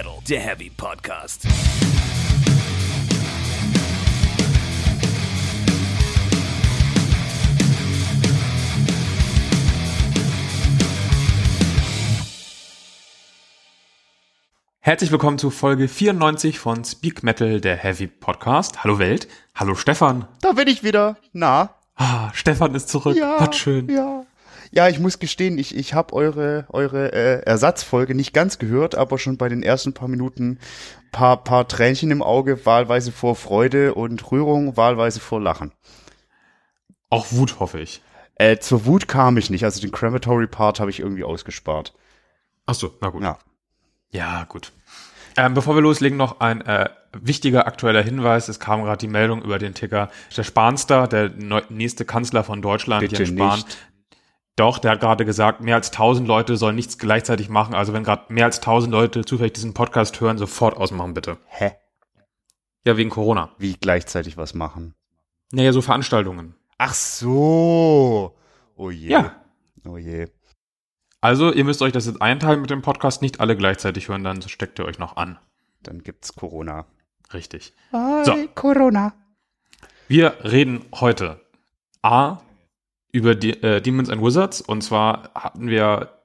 Metal, der Heavy Podcast. Herzlich willkommen zu Folge 94 von Speak Metal, der Heavy Podcast. Hallo Welt. Hallo Stefan. Da bin ich wieder. Na? Ah, Stefan ist zurück. Ja. Was schön. Ja. Ja, ich muss gestehen, ich, ich habe eure, eure äh, Ersatzfolge nicht ganz gehört, aber schon bei den ersten paar Minuten paar, paar Tränchen im Auge, wahlweise vor Freude und Rührung, wahlweise vor Lachen. Auch Wut, hoffe ich. Äh, zur Wut kam ich nicht, also den Crematory Part habe ich irgendwie ausgespart. Ach so, na gut. Ja. Ja, gut. Ähm, bevor wir loslegen, noch ein äh, wichtiger aktueller Hinweis. Es kam gerade die Meldung über den Ticker. Der Spanster, der neu, nächste Kanzler von Deutschland, Bitte Jens Spahn. nicht. Doch, der hat gerade gesagt, mehr als 1000 Leute sollen nichts gleichzeitig machen. Also wenn gerade mehr als 1000 Leute zufällig diesen Podcast hören, sofort ausmachen, bitte. Hä? Ja, wegen Corona. Wie gleichzeitig was machen? Naja, so Veranstaltungen. Ach so. Oh je. Ja. Oh je. Also, ihr müsst euch das jetzt einteilen mit dem Podcast, nicht alle gleichzeitig hören, dann steckt ihr euch noch an. Dann gibt's Corona. Richtig. Hi, So. Corona. Wir reden heute A über die, äh, Demons and Wizards und zwar hatten wir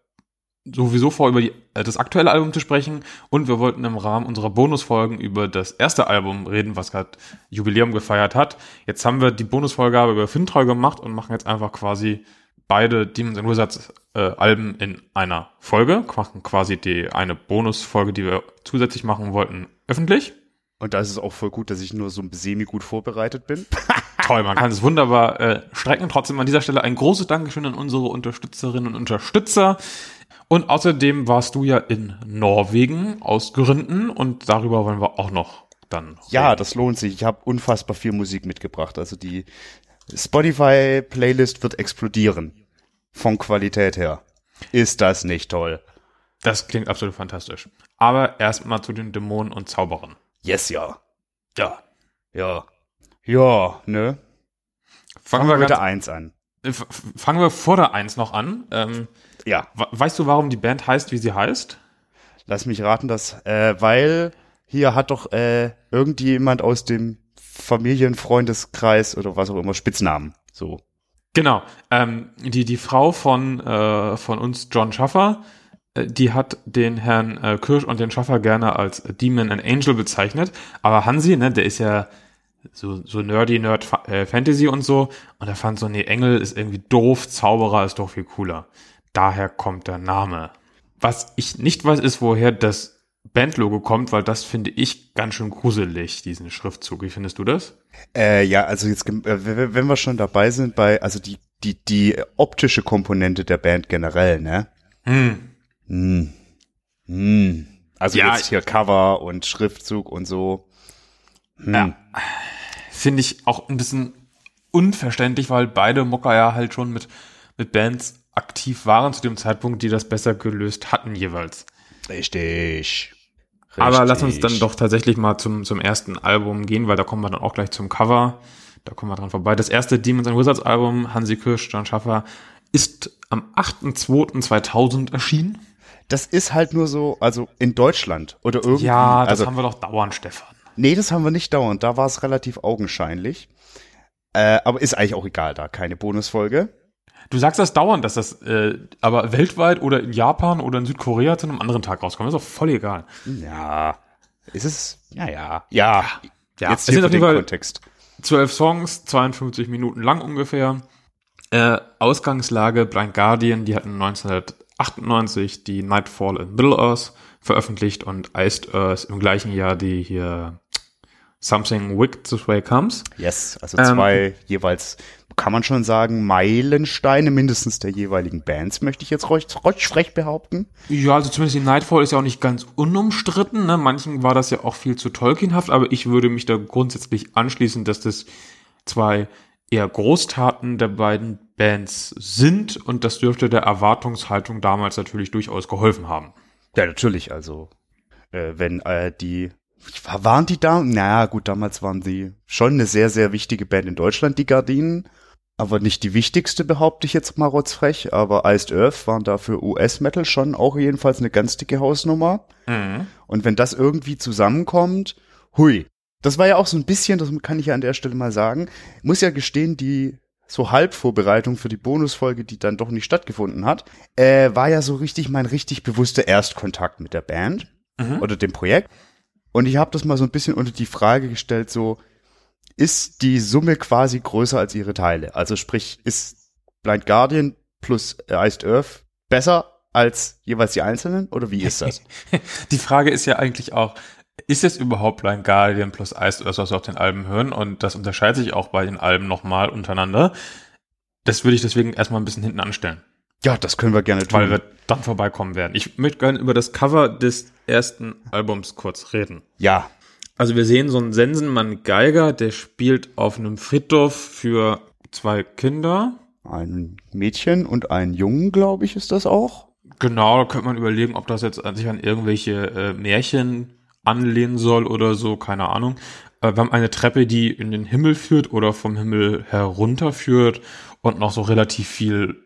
sowieso vor, über die, äh, das aktuelle Album zu sprechen und wir wollten im Rahmen unserer Bonusfolgen über das erste Album reden, was gerade Jubiläum gefeiert hat. Jetzt haben wir die Bonusfolge über Fintreu gemacht und machen jetzt einfach quasi beide Demons and Wizards äh, Alben in einer Folge, machen quasi die eine Bonusfolge, die wir zusätzlich machen wollten, öffentlich. Und da ist es auch voll gut, dass ich nur so semi-gut vorbereitet bin. Toll, man kann es wunderbar äh, strecken. Trotzdem an dieser Stelle ein großes Dankeschön an unsere Unterstützerinnen und Unterstützer. Und außerdem warst du ja in Norwegen aus Gründen und darüber wollen wir auch noch dann. Ja, reden. das lohnt sich. Ich habe unfassbar viel Musik mitgebracht. Also die Spotify-Playlist wird explodieren. Von Qualität her. Ist das nicht toll? das klingt absolut fantastisch. Aber erstmal zu den Dämonen und Zauberern. Yes, ja. Ja. Ja. Ja, ne? Fangen Fangen wir mit der ganz, Eins an. äh, fangen wir vor der Eins noch an. Ähm, Ja. we- weißt du, warum die Band heißt, wie sie heißt? Lass mich raten, dass, äh, weil hier hat doch äh, irgendjemand aus dem Familienfreundeskreis oder was auch immer Spitznamen. So. Genau. Ähm, die, die Frau von, äh, von uns, John Schaffer, äh, die hat den Herrn äh, Kirsch und den Schaffer gerne als Demon and Angel bezeichnet. Aber Hansi, ne, der ist ja so, so nerdy, Nerd äh, Fantasy und so. Und er fand so, nee, Engel ist irgendwie doof, Zauberer ist doch viel cooler. Daher kommt der Name. Was ich nicht weiß, ist, woher das Bandlogo kommt, weil das finde ich ganz schön gruselig, diesen Schriftzug. Wie findest du das? Äh, ja, also jetzt, äh, wenn wir schon dabei sind bei, also die, die, die optische Komponente der Band generell, ne? Hm. Hm. Hm. Also Ja, jetzt hier Cover und Schriftzug und so. Hm. Ja. Finde ich auch ein bisschen unverständlich, weil beide Mucker ja halt schon mit, mit Bands aktiv waren zu dem Zeitpunkt, die das besser gelöst hatten jeweils. Richtig. Aber lass uns Richtig. dann doch tatsächlich mal zum, zum ersten Album gehen, weil da kommen wir dann auch gleich zum Cover. Da kommen wir dran vorbei. Das erste Demons and Wizards Album, Hansi Kirsch, John Schaffer, ist am 8.2.2000 erschienen. Das ist halt nur so, also in Deutschland oder irgendwie. Ja, das also, haben wir doch dauernd, Stefan. Nee, das haben wir nicht dauernd. Da war es relativ augenscheinlich. Äh, aber ist eigentlich auch egal, da keine Bonusfolge. Du sagst das dauernd, dass das äh, aber weltweit oder in Japan oder in Südkorea zu einem anderen Tag rauskommt. Ist doch voll egal. Ja. Ist es? Ja, ja. Ja. Ja, Jetzt es hier sind für auf jeden den Fall Kontext. zwölf Songs, 52 Minuten lang ungefähr. Äh, Ausgangslage Blind Guardian, die hatten 1998 die Nightfall in Middle Earth veröffentlicht und Iced Earth im gleichen Jahr die hier Something Wicked This Way Comes. Yes, also Ähm, zwei jeweils, kann man schon sagen, Meilensteine mindestens der jeweiligen Bands, möchte ich jetzt ruhig, ruhig frech behaupten. Ja, also zumindest die Nightfall ist ja auch nicht ganz unumstritten. Ne? Manchen war das ja auch viel zu Tolkienhaft, aber ich würde mich da grundsätzlich anschließen, dass das zwei eher Großtaten der beiden Bands sind und das dürfte der Erwartungshaltung damals natürlich durchaus geholfen haben. Ja, natürlich, also äh, wenn äh, die waren die da? Na gut, damals waren die schon eine sehr, sehr wichtige Band in Deutschland, die Gardinen. aber nicht die wichtigste, behaupte ich jetzt mal rotzfrech. Aber Iced Earth waren da für US-Metal schon auch jedenfalls eine ganz dicke Hausnummer. Mhm. Und wenn das irgendwie zusammenkommt, hui. Das war ja auch so ein bisschen, das kann ich ja an der Stelle mal sagen, ich muss ja gestehen, die so Halbvorbereitung für die Bonusfolge, die dann doch nicht stattgefunden hat, äh, war ja so richtig mein richtig bewusster Erstkontakt mit der Band Mhm. oder dem Projekt. Und ich habe das mal so ein bisschen unter die Frage gestellt, so ist die Summe quasi größer als ihre Teile? Also sprich, ist Blind Guardian plus Iced Earth besser als jeweils die einzelnen oder wie ist das? Die Frage ist ja eigentlich auch, ist es überhaupt Blind Guardian plus Ice oder was wir auf den Alben hören? Und das unterscheidet sich auch bei den Alben nochmal untereinander. Das würde ich deswegen erstmal ein bisschen hinten anstellen, ja, das können wir gerne tun. weil wir dann vorbeikommen werden. Ich möchte gerne über das Cover des ersten Albums kurz reden. ja, Also wir sehen so einen Sensenmann Geiger, der spielt auf einem Friedhof für zwei Kinder. ein Mädchen und ein Jungen, glaube ich, ist das auch. Genau, da könnte man überlegen, ob das jetzt an sich an irgendwelche äh, Märchen anlehnen soll oder so, keine Ahnung. Äh, wir haben eine Treppe, die in den Himmel führt oder vom Himmel herunter führt und noch so relativ viel,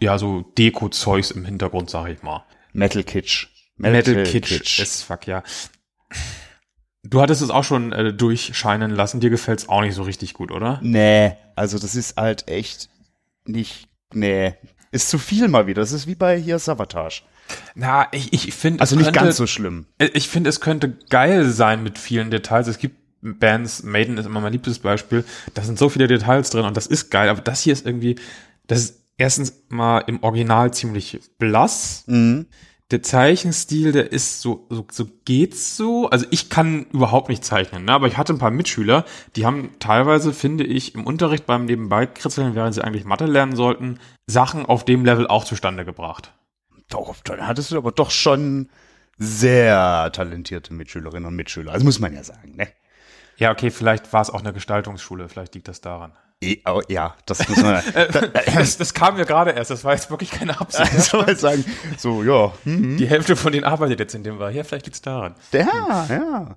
ja, so Deko-Zeugs im Hintergrund, sag ich mal. Metal Kitsch. Metal, Kitsch, as fuck, ja. Du hattest es auch schon äh, durchscheinen lassen, dir gefällt's auch nicht so richtig gut, oder? Nee, also das ist halt echt nicht, nee. Ist zu viel mal wieder. Das ist wie bei hier Savatage. Na, ich, ich finde, Also nicht ganz so schlimm. Äh, Ich finde, es könnte geil sein mit vielen Details. Es gibt Bands, Maiden ist immer mein liebstes Beispiel. Da sind so viele Details drin und das ist geil. Aber das hier ist irgendwie, das ist erstens mal im Original ziemlich blass. Mhm. Der Zeichenstil, der ist so, so, so geht's so. Also ich kann überhaupt nicht zeichnen, ne? aber ich hatte ein paar Mitschüler, die haben teilweise, finde ich, im Unterricht beim Nebenbeikritzeln, während sie eigentlich Mathe lernen sollten, Sachen auf dem Level auch zustande gebracht. Doch, dann hattest du aber doch schon sehr talentierte Mitschülerinnen und Mitschüler. Also muss man ja sagen, ne? Ja, okay, vielleicht war es auch eine Gestaltungsschule, vielleicht liegt das daran. Eh, oh, ja, das muss man Das, das kam mir gerade erst, das war jetzt wirklich keine Absicht. also mal sagen. So, ja, hm, Die Hälfte von denen arbeitet jetzt in dem war. Ja, vielleicht liegt's daran. ja, ja.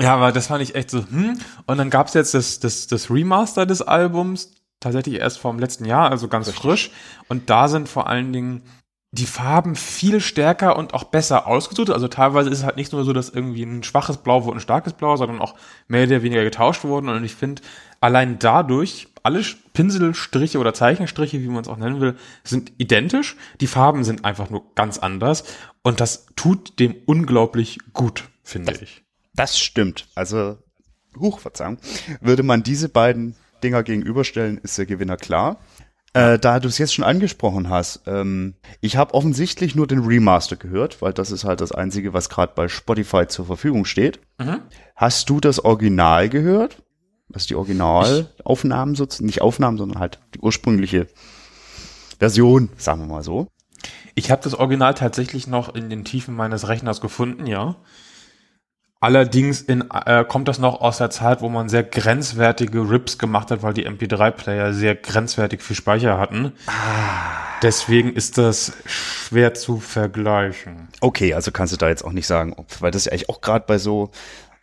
Ja, aber das fand ich echt so, hm. Und dann gab's jetzt das, das, das Remaster des Albums, tatsächlich erst vom letzten Jahr, also ganz frisch. Und da sind vor allen Dingen die Farben viel stärker und auch besser ausgesucht. Also teilweise ist es halt nicht nur so, dass irgendwie ein schwaches Blau wurde ein starkes Blau, sondern auch mehr oder weniger getauscht wurden. Und ich finde, allein dadurch, alle Pinselstriche oder Zeichenstriche, wie man es auch nennen will, sind identisch. Die Farben sind einfach nur ganz anders. Und das tut dem unglaublich gut, finde ich. Das stimmt. Also, huch, Verzeihung. Würde man diese beiden Dinger gegenüberstellen, ist der Gewinner klar. Äh, da du es jetzt schon angesprochen hast, ähm, ich habe offensichtlich nur den Remaster gehört, weil das ist halt das Einzige, was gerade bei Spotify zur Verfügung steht. Mhm. Hast du das Original gehört? Was die Originalaufnahmen sozusagen, nicht Aufnahmen, sondern halt die ursprüngliche Version, sagen wir mal so. Ich habe das Original tatsächlich noch in den Tiefen meines Rechners gefunden, ja. Allerdings in, äh, kommt das noch aus der Zeit, wo man sehr grenzwertige Rips gemacht hat, weil die MP3-Player sehr grenzwertig viel Speicher hatten. Deswegen ist das schwer zu vergleichen. Okay, also kannst du da jetzt auch nicht sagen, ob, weil das ist ja eigentlich auch gerade bei so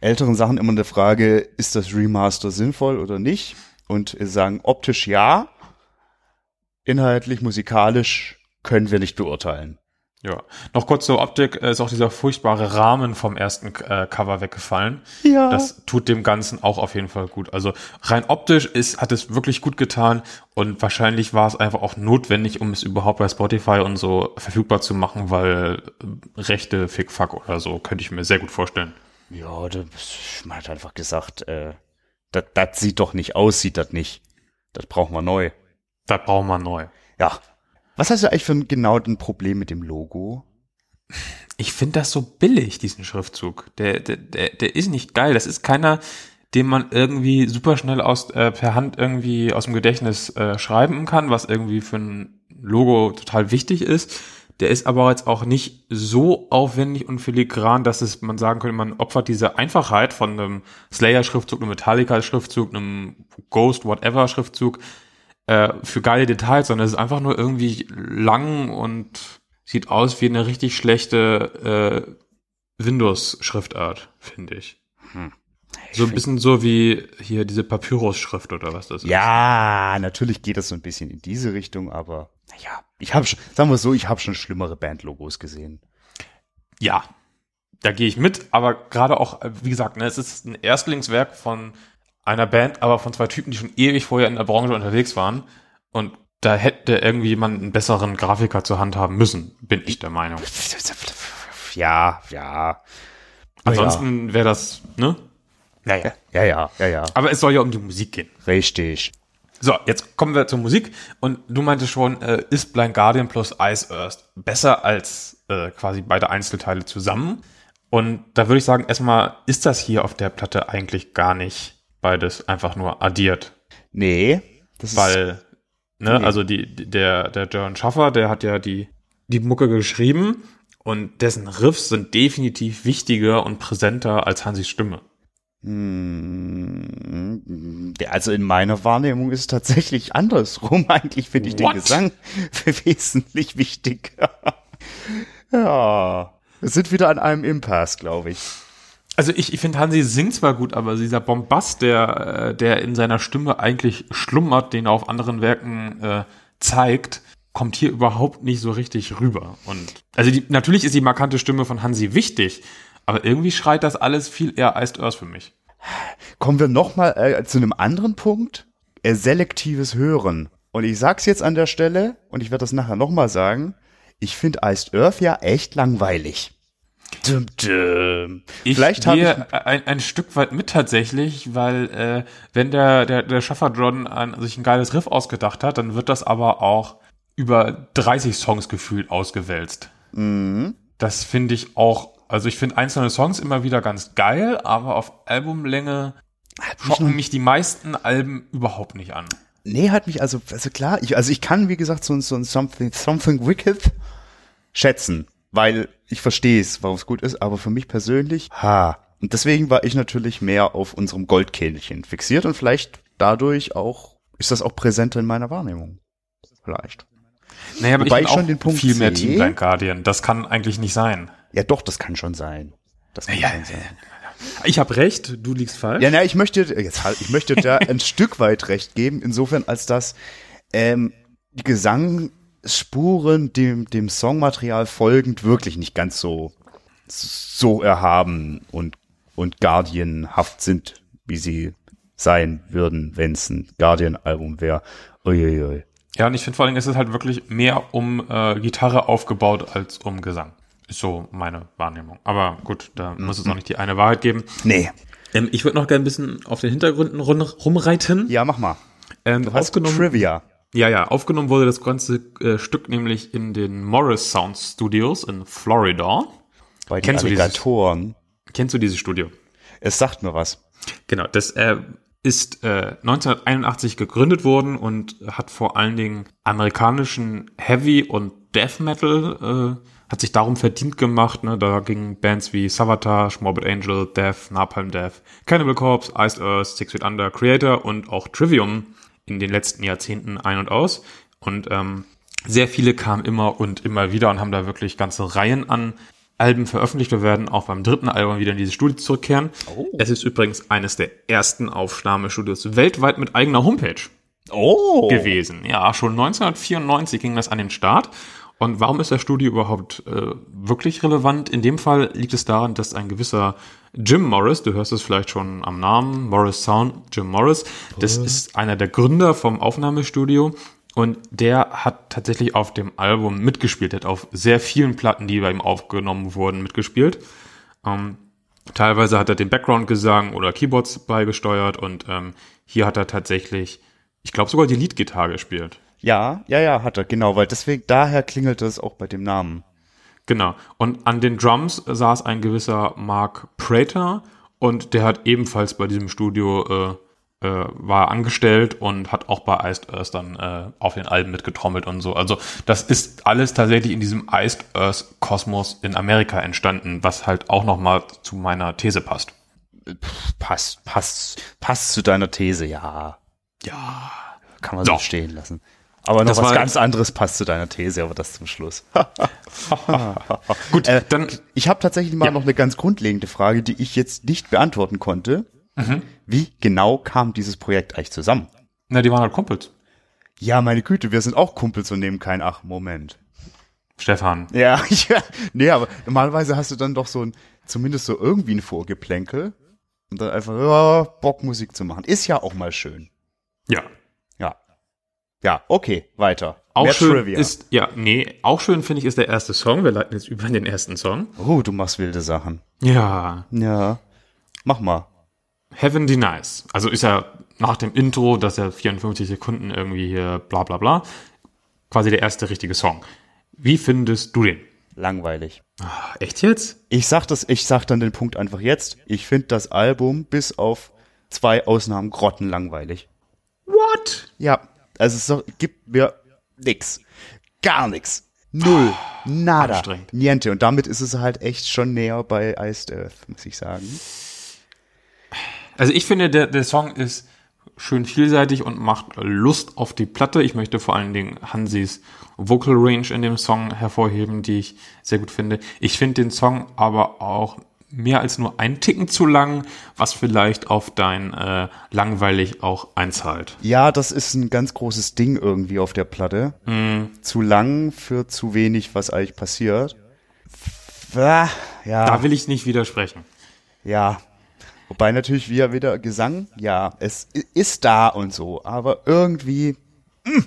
älteren Sachen immer eine Frage, ist das Remaster sinnvoll oder nicht? Und sagen optisch ja, inhaltlich, musikalisch können wir nicht beurteilen. Ja. Noch kurz zur Optik, äh, ist auch dieser furchtbare Rahmen vom ersten äh, Cover weggefallen. Ja. Das tut dem Ganzen auch auf jeden Fall gut. Also rein optisch ist, hat es wirklich gut getan und wahrscheinlich war es einfach auch notwendig, um es überhaupt bei Spotify und so verfügbar zu machen, weil äh, Rechte Fickfuck oder so könnte ich mir sehr gut vorstellen. Ja, das, man hat einfach gesagt, äh, das, das sieht doch nicht aus, sieht das nicht. Das brauchen wir neu. Da brauchen wir neu. Ja. Was hast du eigentlich für ein genau ein Problem mit dem Logo? Ich finde das so billig, diesen Schriftzug. Der, der, der, der ist nicht geil. Das ist keiner, den man irgendwie super schnell aus, äh, per Hand irgendwie aus dem Gedächtnis äh, schreiben kann, was irgendwie für ein Logo total wichtig ist. Der ist aber jetzt auch nicht so aufwendig und filigran, dass es, man sagen könnte, man opfert diese Einfachheit von einem Slayer-Schriftzug, einem Metallica-Schriftzug, einem Ghost-Whatever-Schriftzug äh, für geile Details, sondern es ist einfach nur irgendwie lang und sieht aus wie eine richtig schlechte äh, Windows-Schriftart, finde ich. So ein bisschen so wie hier diese Papyrus-Schrift oder was das ist. Ja, natürlich geht das so ein bisschen in diese Richtung, aber naja, ich habe schon, sagen wir so, ich habe schon schlimmere Bandlogos gesehen. Ja, da gehe ich mit, aber gerade auch, äh, wie gesagt, ne, es ist ein Erstlingswerk von einer Band, aber von zwei Typen, die schon ewig vorher in der Branche unterwegs waren. Und da hätte irgendwie jemand einen besseren Grafiker zur Hand haben müssen, bin ich der Meinung. Ja, ja. Ansonsten wäre das, ne? Naja. Ja, ja, ja, ja. Aber es soll ja um die Musik gehen. Richtig. So, jetzt kommen wir zur Musik. Und du meintest schon, äh, ist Blind Guardian plus Ice Earth besser als äh, quasi beide Einzelteile zusammen? Und da würde ich sagen, erstmal ist das hier auf der Platte eigentlich gar nicht beides einfach nur addiert. Nee. Das Weil, ne, Nee. also die, der, der John Schaffer, der hat ja die, die Mucke geschrieben und dessen Riffs sind definitiv wichtiger und präsenter als Hansis Stimme. Mm, der- Also in meiner Wahrnehmung ist es tatsächlich andersrum. Eigentlich finde ich den What? Gesang wesentlich wichtiger. ja. Wir sind wieder an einem Impasse, glaube ich. Also ich, ich finde, Hansi singt zwar gut, aber dieser Bombast, der, äh, der in seiner Stimme eigentlich schlummert, den er auf anderen Werken äh, zeigt, kommt hier überhaupt nicht so richtig rüber. Und also die, natürlich ist die markante Stimme von Hansi wichtig, aber irgendwie schreit das alles viel eher Iced Earth für mich. Kommen wir nochmal äh, zu einem anderen Punkt. Äh, selektives Hören. Und ich sag's jetzt an der Stelle, und ich werde das nachher nochmal sagen, ich finde Iced Earth ja echt langweilig. Dum, dum. Ich Vielleicht habe ich ein, ein Stück weit mit tatsächlich, weil äh, wenn der, der, der Schaffer John ein, sich ein geiles Riff ausgedacht hat, dann wird das aber auch über 30 Songs gefühlt ausgewälzt. Mhm. Das finde ich auch, also ich finde einzelne Songs immer wieder ganz geil, aber auf Albumlänge schocken mich die meisten Alben überhaupt nicht an. Nee, hat mich also, also klar, ich, also ich kann, wie gesagt, so, ein- so ein Something, Something Wicked schätzen, weil ich verstehe es, warum es gut ist, aber für mich persönlich, ha. Und deswegen war ich natürlich mehr auf unserem Goldkehlchen fixiert und vielleicht dadurch auch, ist das auch präsenter in meiner Wahrnehmung. Vielleicht. Naja, aber Wobei ich ich schon den Punkt viel mehr. Team Blind Guardian. Das kann eigentlich nicht sein. Ja, doch, das kann schon sein. Das kann Ja, schon sein. Ich habe recht, du liegst falsch. Ja, na, ich möchte, jetzt halt, ich möchte da ein Stück weit recht geben, insofern als dass ähm, die Gesangsspuren dem, dem Songmaterial folgend wirklich nicht ganz so, so erhaben und, und Guardianhaft sind, wie sie sein würden, wenn es ein Guardian-Album wäre. Uiuiui. Ja, und ich finde vor allem, es ist halt wirklich mehr um äh, Gitarre aufgebaut als um Gesang. Ist so meine Wahrnehmung. Aber gut, da muss es auch nicht die eine Wahrheit geben. Nee. Ähm, ich würde noch gerne ein bisschen auf den Hintergründen rumreiten. Ja, mach mal. ähm, Du hast aufgenommen, Trivia. Ja, ja, aufgenommen wurde das ganze äh, Stück nämlich in den Morris Sound Studios in Florida. Bei den Kennst du dieses- Alligatoren. Kennst du dieses Studio? Es sagt mir was. Genau, das äh, ist äh, 1981 gegründet worden und hat vor allen Dingen amerikanischen Heavy und Death Metal äh, hat sich darum verdient gemacht. Ne? Da gingen Bands wie Savatage, Morbid Angel, Death, Napalm Death, Cannibal Corpse, Iced Earth, Six Feet Under, Creator und auch Trivium in den letzten Jahrzehnten ein und aus. Und ähm, sehr viele kamen immer und immer wieder und haben da wirklich ganze Reihen an Alben veröffentlicht. Wir werden auch beim dritten Album wieder in diese Studie zurückkehren. Es ist übrigens eines der ersten Aufnahmestudios weltweit mit eigener Homepage Oh. gewesen. Ja, schon 1994 ging das an den Start. Und warum ist das Studio überhaupt äh, wirklich relevant? In dem Fall liegt es daran, dass ein gewisser Jim Morris, du hörst es vielleicht schon am Namen, Morris Sound, Jim Morris, das ist einer der Gründer vom Aufnahmestudio und der hat tatsächlich auf dem Album mitgespielt, der hat auf sehr vielen Platten, die bei ihm aufgenommen wurden, mitgespielt. Ähm, teilweise hat er den Background-Gesang oder Keyboards beigesteuert und ähm, hier hat er tatsächlich, ich glaube sogar die Leadgitarre gespielt. Ja, ja, ja, hat er, genau, weil deswegen, daher klingelt es auch bei dem Namen. Genau. Und an den Drums saß ein gewisser Mark Prater und der hat ebenfalls bei diesem Studio äh, äh, war angestellt und hat auch bei Iced Earth dann äh, auf den Alben mitgetrommelt und so. Also das ist alles tatsächlich in diesem Iced Earth Kosmos in Amerika entstanden, was halt auch noch mal zu meiner These passt. Passt, passt, passt zu deiner These, ja. Ja. Kann man So. so stehen lassen. Aber noch Das was ganz anderes passt zu deiner These, aber das zum Schluss. Gut, Äh, dann Ich habe tatsächlich mal Ja. noch eine ganz grundlegende Frage, die ich jetzt nicht beantworten konnte. Wie genau kam dieses Projekt eigentlich zusammen? Na, die waren halt Kumpels. Ja, meine Güte, wir sind auch Kumpels und nehmen keinen Ach, Moment. Stefan. Ja, ja. Nee, aber normalerweise hast du dann doch so ein, zumindest so irgendwie ein Vorgeplänkel und dann einfach, ja, Bock Musik zu machen. Ist ja auch mal schön. Ja. Ja. Okay, weiter. Auch Mehr schön Trivia. ist, ja, nee, auch schön finde ich ist der erste Song. Wir leiten jetzt über in den ersten Song. oh, du machst wilde Sachen. Ja. Ja. Mach mal. Heaven Denies. Also ist ja nach dem Intro, dass ja 54 Sekunden irgendwie hier bla bla bla, quasi der erste richtige Song. Wie findest du den? Langweilig. Ah, echt jetzt? Ich sag das, ich sag dann den Punkt einfach jetzt. Ich finde das Album bis auf zwei Ausnahmen grottenlangweilig. What? Ja, also es gibt mir nix. Gar nix. Null. Nada. Niente. Und damit ist es halt echt schon näher bei Iced Earth, muss ich sagen. Also ich finde, der, der Song ist schön vielseitig und macht Lust auf die Platte. Ich möchte vor allen Dingen Hansis Vocal Range in dem Song hervorheben, die ich sehr gut finde. Ich finde den Song aber auch mehr als nur ein Ticken zu lang, was vielleicht auf dein äh, langweilig auch einzahlt. Ja, das ist ein ganz großes Ding irgendwie auf der Platte. Zu lang für zu wenig, was eigentlich passiert. Ja, Da will ich nicht widersprechen. ja. Wobei natürlich wieder wieder Gesang, ja, es ist da und so, aber irgendwie mm,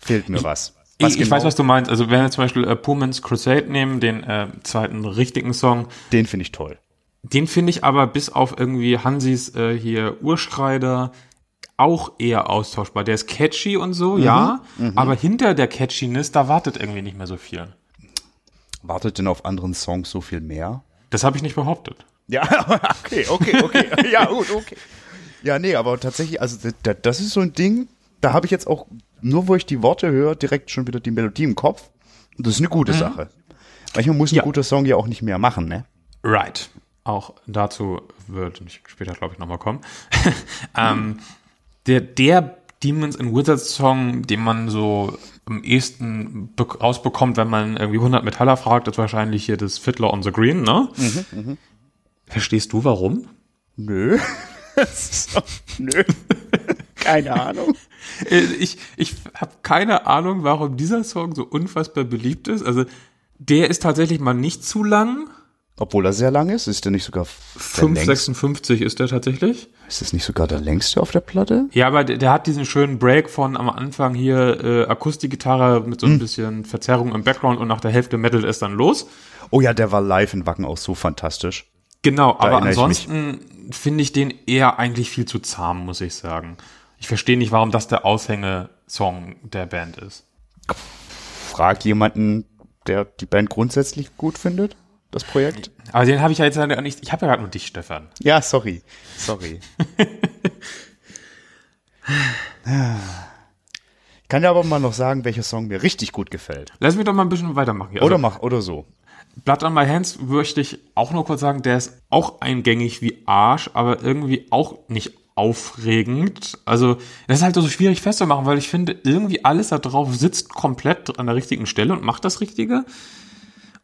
fehlt mir was. Was ich, ich genau? weiß, was du meinst. Also wenn wir zum Beispiel äh, Pullman's Crusade nehmen, den äh, zweiten richtigen Song, Den finde ich toll. Den finde ich aber bis auf irgendwie Hansis äh, hier Urschreider auch eher austauschbar. Der ist catchy und so, ja, aber hinter der Catchiness, da wartet irgendwie nicht mehr so viel. Wartet denn auf anderen Songs so viel mehr? Das habe ich nicht behauptet. Ja, okay, okay, okay. Ja, gut, okay. Ja, nee, aber tatsächlich, also das ist so ein Ding, da habe ich jetzt auch, nur wo ich die Worte höre, direkt schon wieder die Melodie im Kopf. Und das ist eine gute Sache. Manchmal muss ein Ja. guter Song ja auch nicht mehr machen, ne? Right. Auch dazu wird später, glaube ich, nochmal kommen. ähm, der, der Demons and Wizards Song, den man so am ehesten be- rausbekommt, wenn man irgendwie 100 Metaller fragt, ist wahrscheinlich hier das Fiddler on the Green, ne? Verstehst du warum? Nö. Nö. Keine Ahnung. Ich, ich habe keine Ahnung, warum dieser Song so unfassbar beliebt ist. Also, der ist tatsächlich mal nicht zu lang. Obwohl er sehr lang ist, ist der nicht sogar der längste? 5,56 ist der tatsächlich. Ist das nicht sogar der längste auf der Platte? Ja, aber der, der hat diesen schönen Break von am Anfang hier äh, Akustikgitarre mit so ein bisschen Verzerrung im Background und nach der Hälfte metal es dann los. Oh ja, der war live in Wacken auch so fantastisch. Genau, aber ich mich. ansonsten finde ich den eher eigentlich viel zu zahm, muss ich sagen. Ich verstehe nicht, warum das der Aushängesong der Band ist. Frag jemanden, der die Band grundsätzlich gut findet, das Projekt. Aber den habe ich ja jetzt nicht. Ich habe ja gerade nur dich, Stefan. Ja, sorry. Sorry. Ich kann ja aber mal noch sagen, welcher Song mir richtig gut gefällt. Lass mich doch mal ein bisschen weitermachen. hier. Oder Also, mach, oder so. Blood on My Hands möchte ich auch nur kurz sagen, der ist auch eingängig wie Arsch, aber irgendwie auch nicht aufregend. Also, das ist halt so schwierig festzumachen, weil ich finde, irgendwie alles da drauf sitzt komplett an der richtigen Stelle und macht das Richtige.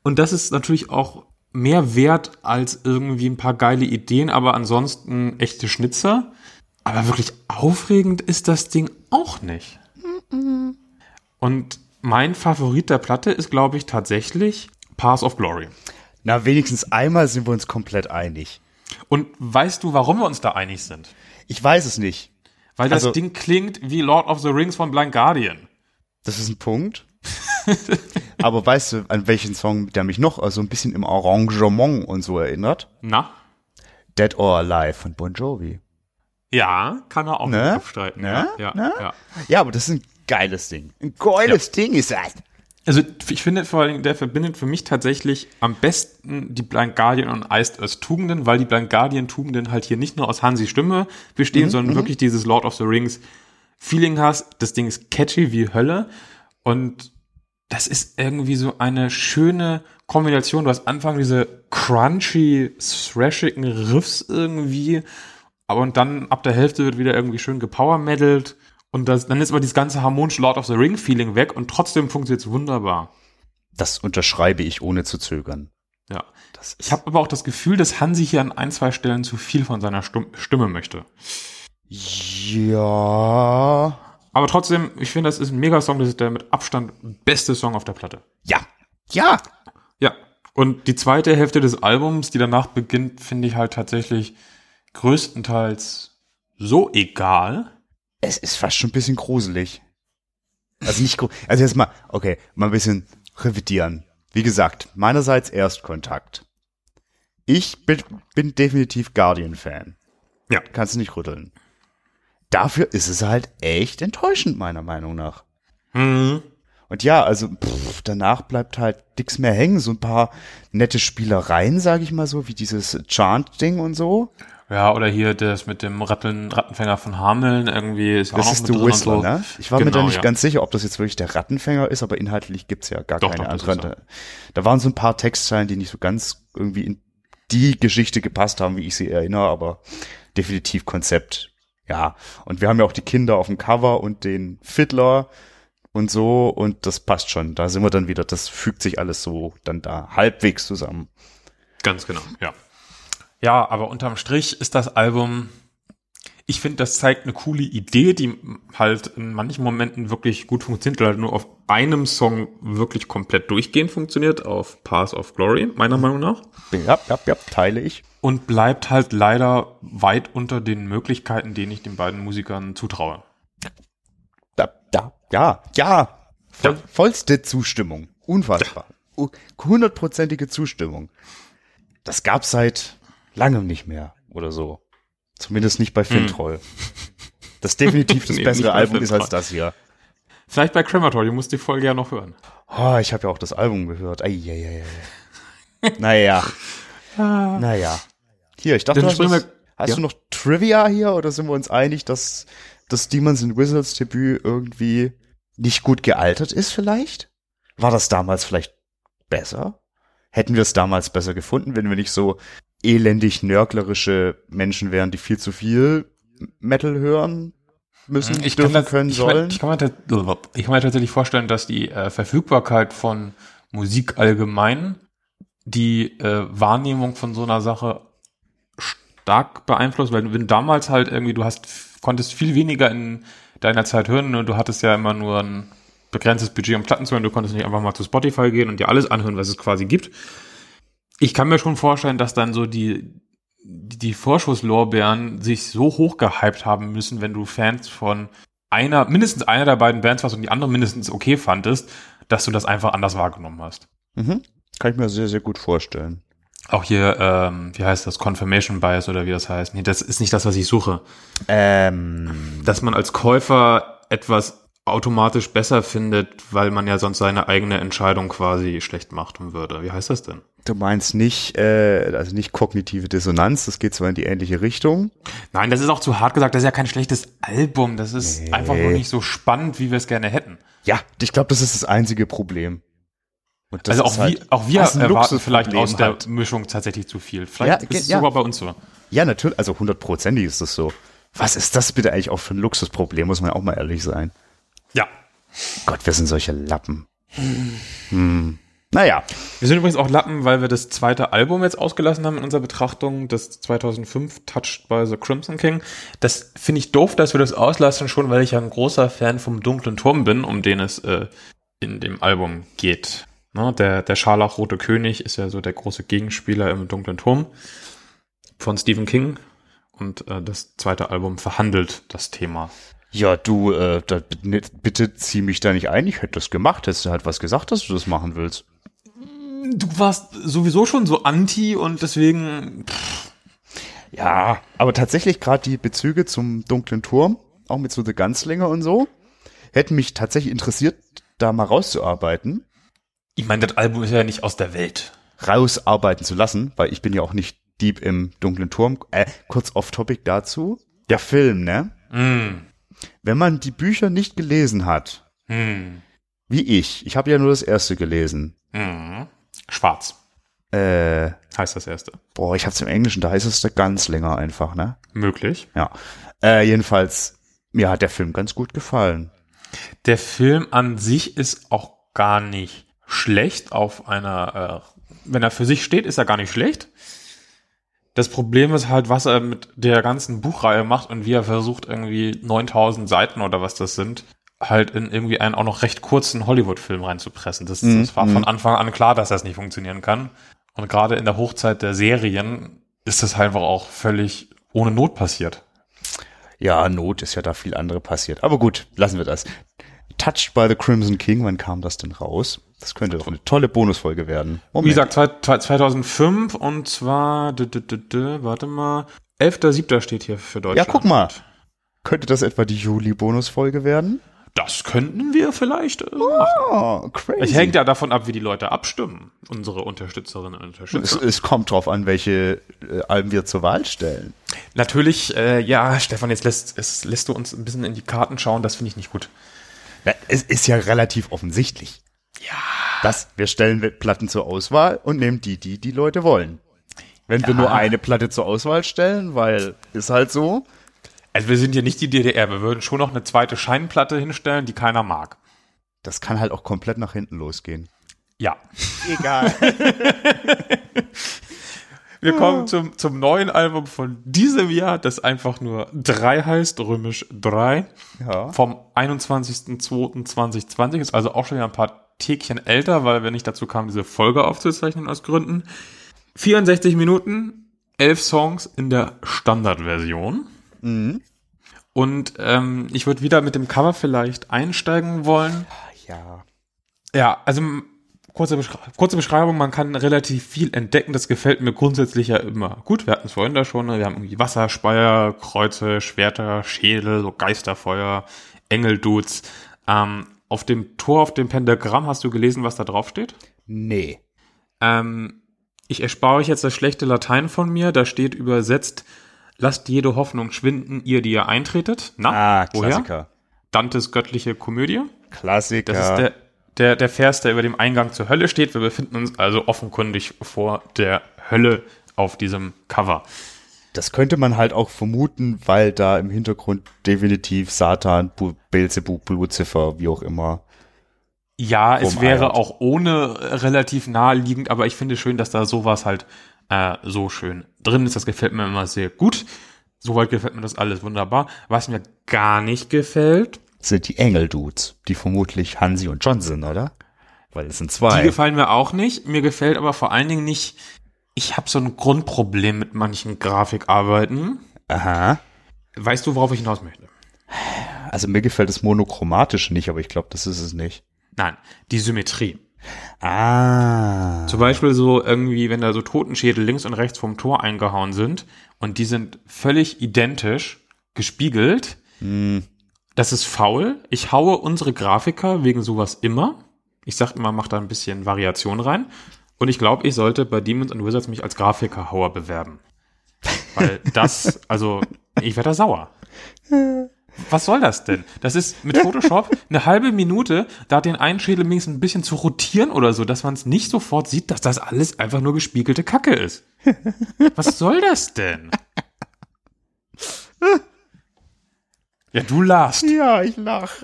Und das ist natürlich auch mehr wert als irgendwie ein paar geile Ideen, aber ansonsten echte Schnitzer. Aber wirklich aufregend ist das Ding auch nicht. Und mein Favorit der Platte ist, glaube ich, tatsächlich Path of Glory. Na, wenigstens einmal sind wir uns komplett einig. Und weißt du, warum wir uns da einig sind? Ich weiß es nicht. Weil das Also- Ding klingt wie Lord of the Rings von Blind Guardian. Das ist ein Punkt. aber weißt du, an welchen Song der mich noch also ein bisschen im Arrangement und so erinnert? Na? Dead or Alive von Bon Jovi. Ja, kann er auch Ne? nicht abstreiten. Ne? Ja, ja, Ne? ja. Ja, aber das ist ein geiles Ding. Ein geiles Ding ist das. Also ich finde vor allem, der verbindet für mich tatsächlich am besten die Blind Guardian und Iced Earth Tugenden, weil die Blind Guardian Tugenden halt hier nicht nur aus Hansi Stimme bestehen, sondern wirklich dieses Lord of the Rings Feeling hast. Das Ding ist catchy wie Hölle und das ist irgendwie so eine schöne Kombination. Du hast Anfang diese crunchy, thrashigen Riffs irgendwie, aber und dann ab der Hälfte wird wieder irgendwie schön gepowermetalt und das, dann ist aber dieses ganze harmonische Lord of the Ring Feeling weg und trotzdem funktioniert es wunderbar. Das unterschreibe ich ohne zu zögern. Ja. Ich habe aber auch das Gefühl, dass Hansi hier an ein, zwei Stellen zu viel von seiner Stum Stimme möchte. Ja. Aber trotzdem, ich finde, das ist ein Megasong, das ist der mit Abstand beste Song auf der Platte. Ja. Ja. Ja. Und die zweite Hälfte des Albums, die danach beginnt, finde ich halt tatsächlich größtenteils so egal. Es ist fast schon ein bisschen gruselig. Also nicht Also jetzt mal, okay, mal ein bisschen revidieren. Wie gesagt, meinerseits Erstkontakt. Ich bin, bin definitiv Guardian-Fan. Ja. Kannst du nicht rütteln. Dafür ist es halt echt enttäuschend, meiner Meinung nach. Hm. Und ja, also pff, danach bleibt halt nix mehr hängen. So ein paar nette Spielereien, sage ich mal so, wie dieses Chant-Ding und so. Ja, oder hier das mit dem Ratteln, Rattenfänger von Hameln irgendwie ist Das ist The Whistler, so. ne? Ich war mir da Genau, nicht ja. ganz sicher, ob das jetzt wirklich der Rattenfänger ist, aber inhaltlich gibt's ja gar Doch, keine doch, ist Da, da waren so ein paar Textzeilen, die nicht so ganz irgendwie in die Geschichte gepasst haben, wie ich sie erinnere, aber definitiv Konzept. Ja, und wir haben ja auch die Kinder auf dem Cover und den Fiddler und so und das passt schon. Da sind wir dann wieder, das fügt sich alles so dann da halbwegs zusammen. Ganz genau, ja. Ja, aber unterm Strich ist das Album, ich finde, das zeigt eine coole Idee, die halt in manchen Momenten wirklich gut funktioniert, weil halt nur auf einem Song wirklich komplett durchgehend funktioniert, auf Path of Glory, meiner Meinung nach. Ja, ja, ja, teile ich. Und bleibt halt leider weit unter den Möglichkeiten, denen ich den beiden Musikern zutraue. Da, da, ja, ja. Voll, Ja. Vollste Zustimmung. Unfassbar. Hundertprozentige Zustimmung. Das gab's seit langem nicht mehr oder so. Zumindest nicht bei Fintroll. Das definitiv das Nee, bessere Album ist als das hier. Vielleicht bei Crematory, du musst die Folge ja noch hören. Oh, ich habe ja auch das Album gehört. Eieiei. naja. naja. Hier, ich dachte, Dann hast, wir- hast ja. du noch Trivia hier oder sind wir uns einig, dass das Demons and Wizards Debüt irgendwie nicht gut gealtert ist vielleicht? War das damals vielleicht besser? Hätten wir es damals besser gefunden, wenn wir nicht so elendig nörglerische Menschen wären, die viel zu viel Metal hören müssen, Ich dürfen kann, das, können ich, sollen? Kann, ich, kann mir, ich kann mir tatsächlich vorstellen, dass die äh, Verfügbarkeit von Musik allgemein die äh, Wahrnehmung von so einer Sache stark beeinflusst, weil wenn damals halt irgendwie, du hast, konntest viel weniger in deiner Zeit hören und du hattest ja immer nur ein begrenztes Budget, um Platten zu hören, du konntest nicht einfach mal zu Spotify gehen und dir alles anhören, was es quasi gibt. Ich kann mir schon vorstellen, dass dann so die, die Vorschusslorbeeren sich so hoch gehypt haben müssen, wenn du Fans von einer, mindestens einer der beiden Bands warst und die andere mindestens okay fandest, dass du das einfach anders wahrgenommen hast. Mhm. Kann ich mir sehr, sehr gut vorstellen. Auch hier, ähm, wie heißt das, Confirmation Bias oder wie das heißt. Nee, das ist nicht das, was ich suche. Ähm, Dass man als Käufer etwas automatisch besser findet, weil man ja sonst seine eigene Entscheidung quasi schlecht machen würde. Wie heißt das denn? Du meinst nicht, äh, also nicht kognitive Dissonanz, das geht zwar in die ähnliche Richtung. Nein, das ist auch zu hart gesagt. Das ist ja kein schlechtes Album. Das ist Nee. einfach nur nicht so spannend, wie wir es gerne hätten. Ja, ich glaube, das ist das einzige Problem. Also auch, halt wir, auch wir ein erwarten vielleicht aus der halt. Mischung tatsächlich zu viel. Vielleicht Ja, ist es ja. sogar bei uns so. Ja, natürlich, also hundertprozentig ist das so. Was ist das bitte eigentlich auch für ein Luxusproblem, muss man auch mal ehrlich sein. Ja. Gott, wir sind solche Lappen. Hm. Naja, Wir sind übrigens auch Lappen, weil wir das zweite Album jetzt ausgelassen haben in unserer Betrachtung, das 2005 Touched by the Crimson King. Das finde ich doof, dass wir das auslassen, schon weil ich ja ein großer Fan vom Dunklen Turm bin, um den es äh, in dem Album geht. Ne, der, der Scharlachrote König ist ja so der große Gegenspieler im Dunklen Turm von Stephen King. Und äh, das zweite Album verhandelt das Thema. Ja, du, äh, da, bitte zieh mich da nicht ein. Ich hätte das gemacht. Hättest du halt was gesagt, dass du das machen willst. Du warst sowieso schon so anti und deswegen Ja, aber tatsächlich gerade die Bezüge zum dunklen Turm, auch mit so The Gunslinger und so, hätten mich tatsächlich interessiert, da mal rauszuarbeiten, Ich meine, das Album ist ja nicht aus der Welt. rausarbeiten zu lassen, weil ich bin ja auch nicht deep im dunklen Turm. Äh, kurz off-topic dazu. Der Film, ne? Mm. Wenn man die Bücher nicht gelesen hat, Hm. wie ich, ich habe ja nur das erste gelesen. Hm. Schwarz Äh, heißt das erste. boah, ich hab's im Englischen, da heißt es der Gunslinger einfach, ne? Möglich. Ja. Äh, jedenfalls, mir hat der Film ganz gut gefallen. Der Film an sich ist auch gar nicht schlecht auf einer äh, wenn er für sich steht, ist er gar nicht schlecht. Das Problem ist halt, was er mit der ganzen Buchreihe macht und wie er versucht, irgendwie 9000 Seiten oder was das sind, halt in irgendwie einen auch noch recht kurzen Hollywood-Film reinzupressen. Das, Mhm, das war von Anfang an klar, dass das nicht funktionieren kann. Und gerade in der Hochzeit der Serien ist das halt einfach auch völlig ohne Not passiert. Ja, Not ist ja da viel andere passiert. Aber gut, lassen wir das. Touched by the Crimson King, wann kam das denn raus? Das könnte doch eine tolle Bonusfolge werden. Wie gesagt, zwei- zwei- 2005 und zwar, d, d, d, warte mal, 11.7. steht hier für Deutschland. Ja, guck mal. Könnte das etwa die Juli-Bonusfolge werden? Das könnten wir vielleicht äh. Oh, crazy. Es hängt ja davon ab, wie die Leute abstimmen, unsere Unterstützerinnen und es, Unterstützer. es kommt drauf an, welche äh, Alben wir zur Wahl stellen. Natürlich, äh, ja, Stefan, jetzt lässt, es, lässt du uns ein bisschen in die Karten schauen, das finde ich nicht gut. Na, es ist ja relativ offensichtlich. Ja. Das, wir stellen Platten zur Auswahl und nehmen die, die die Leute wollen. Wenn wir nur eine Platte zur Auswahl stellen, weil ist halt so. Also wir sind ja nicht die DDR, wir würden schon noch eine zweite Scheinplatte hinstellen, die keiner mag. Das kann halt auch komplett nach hinten losgehen. Ja. Egal. Wir kommen zum, zum neuen Album von diesem Jahr, das einfach nur 3 heißt, römisch 3. Ja. Vom 21.02.2020, ist also auch schon wieder ein paar Tägchen älter, weil wir nicht dazu kamen, diese Folge aufzuzeichnen aus Gründen. 64 Minuten, 11 Songs in der Standardversion. Und ähm, ich würde wieder mit dem Cover vielleicht einsteigen wollen. ja. Ja, also kurze, Beschrei kurze Beschreibung, man kann relativ viel entdecken, das gefällt mir grundsätzlich ja immer gut. Wir hatten es vorhin da schon, ne? wir haben irgendwie Wasserspeier, Kreuze, Schwerter, Schädel, so Geisterfeuer, Engeldudes. Ähm, auf dem Tor, auf dem Pentagramm hast du gelesen, was da drauf steht? Nee. Ähm, ich erspare euch jetzt das schlechte Latein von mir, da steht übersetzt, lasst jede Hoffnung schwinden, ihr, die ihr eintretet. Na, Ah, woher? Klassiker. Dantes göttliche Komödie. Klassiker. Das ist der, der, der Vers, der über dem Eingang zur Hölle steht. Wir befinden uns also offenkundig vor der Hölle auf diesem Cover. Das könnte man halt auch vermuten, weil da im Hintergrund definitiv Satan, Bu- Beelzebub, Lucifer, wie auch immer. Ja, es wäre auch ohne relativ naheliegend, aber ich finde schön, dass da sowas halt äh, so schön drin ist. Das gefällt mir immer sehr gut. Soweit gefällt mir das alles wunderbar. Was mir gar nicht gefällt, Sind die Engeldudes, die vermutlich Hansi und John sind, oder? Weil es sind die zwei. gefallen mir auch nicht. Mir gefällt aber vor allen Dingen nicht, ich habe so ein Grundproblem mit manchen Grafikarbeiten. Aha. Weißt du, worauf ich hinaus möchte? Also mir gefällt das Monochromatische nicht, aber ich glaube, das ist es nicht. Nein, die Symmetrie. Ah. Zum Beispiel so irgendwie, wenn da so Totenschädel links und rechts vom Tor eingehauen sind und die sind völlig identisch gespiegelt. Das ist faul. Ich haue unsere Grafiker wegen sowas immer. Ich sag immer, mach da ein bisschen Variation rein. Und ich glaube, ich sollte bei Demons and Wizards mich als Grafikerhauer bewerben. Weil das, also, ich werde da sauer. Was soll das denn? Das ist mit Photoshop eine halbe Minute, da den einen Schädel wenigstens ein bisschen zu rotieren oder so, dass man es nicht sofort sieht, dass das alles einfach nur gespiegelte Kacke ist. Was soll das denn? Ja, du lachst. Ja, ich lach.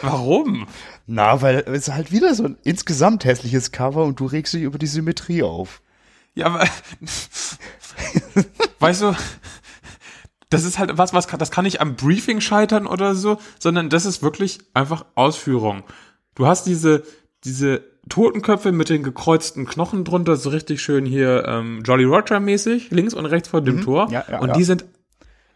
Warum? Na, weil es ist halt wieder so ein insgesamt hässliches Cover und du regst dich über die Symmetrie auf. Ja, aber weißt du, das ist halt was, was kann, das kann nicht am Briefing scheitern oder so, sondern das ist wirklich einfach Ausführung. Du hast diese diese Totenköpfe mit den gekreuzten Knochen drunter, so richtig schön hier ähm, Jolly Roger mäßig, links und rechts vor dem Tor. Ja, ja, und ja. die sind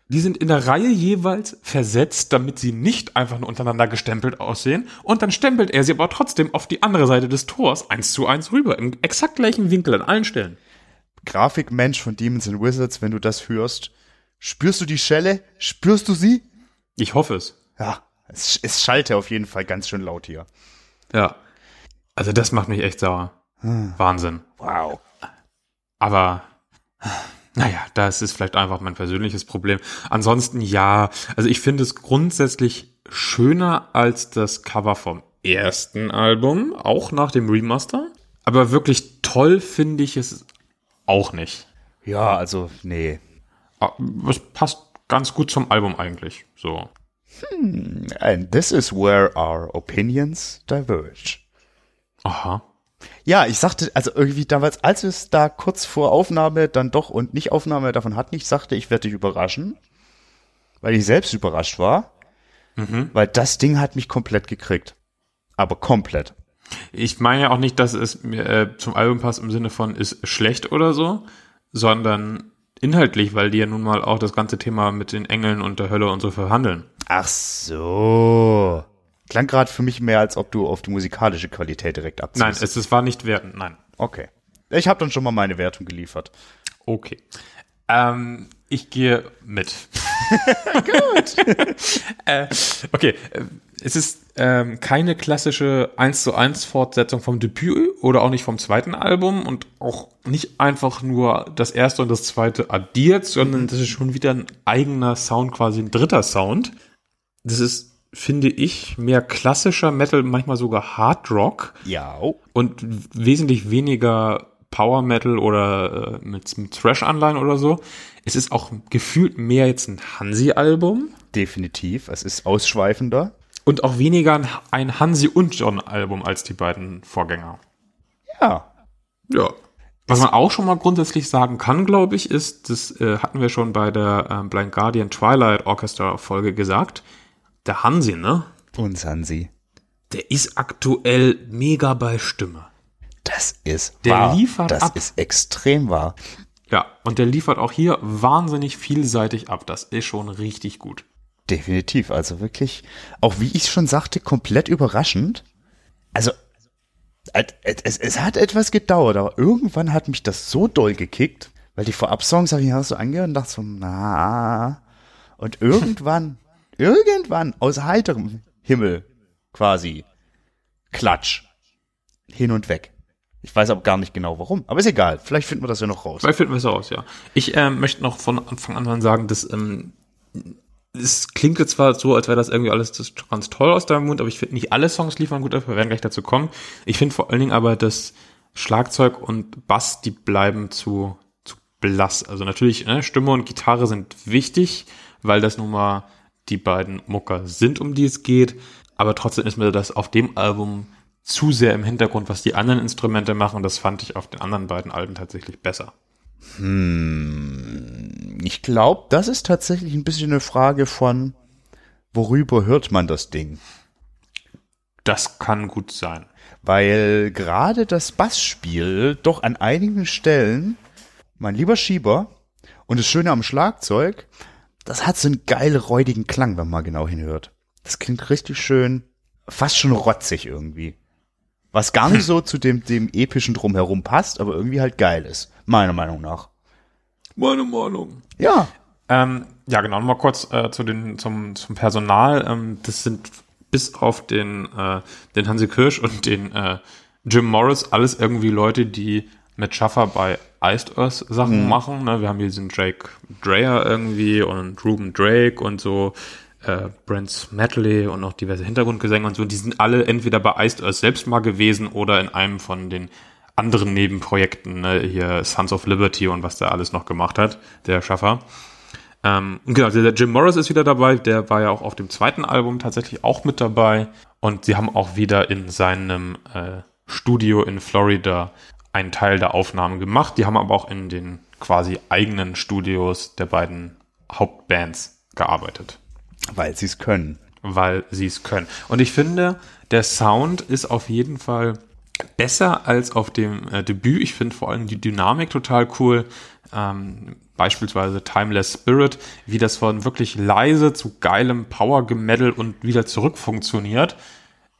die sind in der Reihe jeweils versetzt, damit sie nicht einfach nur untereinander gestempelt aussehen. Und dann stempelt er sie aber trotzdem auf die andere Seite des Tors eins zu eins rüber, im exakt gleichen Winkel an allen Stellen. Grafikmensch von Demons and Wizards, wenn du das hörst, spürst du die Schelle? Spürst du sie? Ich hoffe es. Ja, es, es schallte auf jeden Fall ganz schön laut hier. Ja. Also das macht mich echt sauer. Wahnsinn. Wow. Aber naja, das ist vielleicht einfach mein persönliches Problem. Ansonsten ja, also ich finde es grundsätzlich schöner als das Cover vom ersten Album, auch nach dem Remaster. Aber wirklich toll finde ich es auch nicht. Ja, also, nee. Ah, Es passt ganz gut zum Album eigentlich. So. And this is where our opinions diverge. Aha. Ja, ich sagte, also irgendwie damals, als wir es da kurz vor Aufnahme dann doch und nicht Aufnahme davon hatten, ich sagte, ich werde dich überraschen, weil ich selbst überrascht war, weil das Ding hat mich komplett gekriegt. Aber komplett. Ich meine ja auch nicht, dass es mir äh, zum Album passt im Sinne von ist schlecht oder so, sondern inhaltlich, weil die ja nun mal auch das ganze Thema mit den Engeln und der Hölle und so verhandeln. Ach so. Klang gerade für mich mehr, als ob du auf die musikalische Qualität direkt abziehst. Nein, es, es war nicht wertend, nein. Okay. Ich habe dann schon mal meine Wertung geliefert. Okay. Ähm, ich gehe mit. Gut. äh, okay. äh, Es ist ähm, keine klassische 1 zu 1 Fortsetzung vom Debüt oder auch nicht vom zweiten Album und auch nicht einfach nur das erste und das zweite addiert, sondern das ist schon wieder ein eigener Sound, quasi ein dritter Sound. Das ist, finde ich, mehr klassischer Metal, manchmal sogar Hard Rock Ja. Und wesentlich weniger Power Metal oder äh, mit, mit Thrash-Anleihen oder so. Es ist auch gefühlt mehr jetzt ein Hansi-Album Definitiv. Es ist ausschweifender. und auch weniger ein, Hansi und John-Album als die beiden Vorgänger. Ja. Ja. Was man auch schon mal grundsätzlich sagen kann, glaube ich, ist, das äh, hatten wir schon bei der ähm, Blind Guardian Twilight Orchestra Folge gesagt, der Hansi, ne? Und Sansi. Der ist aktuell mega bei Stimme. Das ist Der wahr. liefert das ab. ist extrem wahr. Ja, und der liefert auch hier wahnsinnig vielseitig ab. Das ist schon richtig gut. Definitiv. Also wirklich, auch wie ich schon sagte, komplett überraschend. Also, et- es, es hat etwas gedauert, aber irgendwann hat mich das so doll gekickt, weil die Vorab-Songs habe ich mir so angehört und dachte so, na. Und irgendwann, irgendwann aus heiterem Himmel quasi, klatsch, hin und weg. Ich weiß aber gar nicht genau warum, aber ist egal. Vielleicht finden wir das ja noch raus. Vielleicht finden wir es raus, ja. Ich ähm, möchte noch von Anfang an sagen, dass ähm, es klingt jetzt zwar so, als wäre das irgendwie alles das ganz toll aus deinem Mund, aber ich finde nicht alle Songs liefern gut ab. Wir werden gleich dazu kommen. Ich finde vor allen Dingen aber, dass Schlagzeug und Bass, die bleiben zu, zu blass. Also natürlich, ne, Stimme und Gitarre sind wichtig, weil das nun mal die beiden Mucker sind, um die es geht. Aber trotzdem ist mir das auf dem Album zu sehr im Hintergrund, was die anderen Instrumente machen. Das fand ich auf den anderen beiden Alben tatsächlich besser. Ich glaube, das ist tatsächlich ein bisschen eine Frage von, worüber hört man das Ding? Das kann gut sein. Weil gerade das Bassspiel doch an einigen Stellen, mein lieber Schieber, und das Schöne am Schlagzeug, das hat so einen geil räudigen Klang, wenn man genau hinhört. Das klingt richtig schön, fast schon rotzig irgendwie. Was gar nicht so zu dem, dem epischen Drumherum passt, aber irgendwie halt geil ist. Meiner Meinung nach. Meine Meinung. Ja. Ähm, ja, genau, nochmal kurz äh, zu den, zum, zum Personal. Ähm, das sind bis auf den, äh, den Hansi Kirsch und den äh, Jim Morris alles irgendwie Leute, die mit Schaffer bei Iced Earth Sachen machen. Ne? Wir haben hier diesen Jake Dreyer irgendwie und Ruben Drake und so äh, Brent Smedley und noch diverse Hintergrundgesänge und so. Die sind alle entweder bei Iced Earth selbst mal gewesen oder in einem von den anderen Nebenprojekten, ne? hier Sons of Liberty und was der alles noch gemacht hat, der Schaffer. Ähm, genau, der Jim Morris ist wieder dabei, der war ja auch auf dem zweiten Album tatsächlich auch mit dabei. Und sie haben auch wieder in seinem äh, Studio in Florida einen Teil der Aufnahmen gemacht. Die haben aber auch in den quasi eigenen Studios der beiden Hauptbands gearbeitet Weil sie es können. weil sie es können. Und ich finde, der Sound ist auf jeden Fall besser als auf dem äh, Debüt. Ich finde vor allem die Dynamik total cool. Ähm, beispielsweise Timeless Spirit, wie das von wirklich leise zu geilem Power-Gemeddel und wieder zurück funktioniert,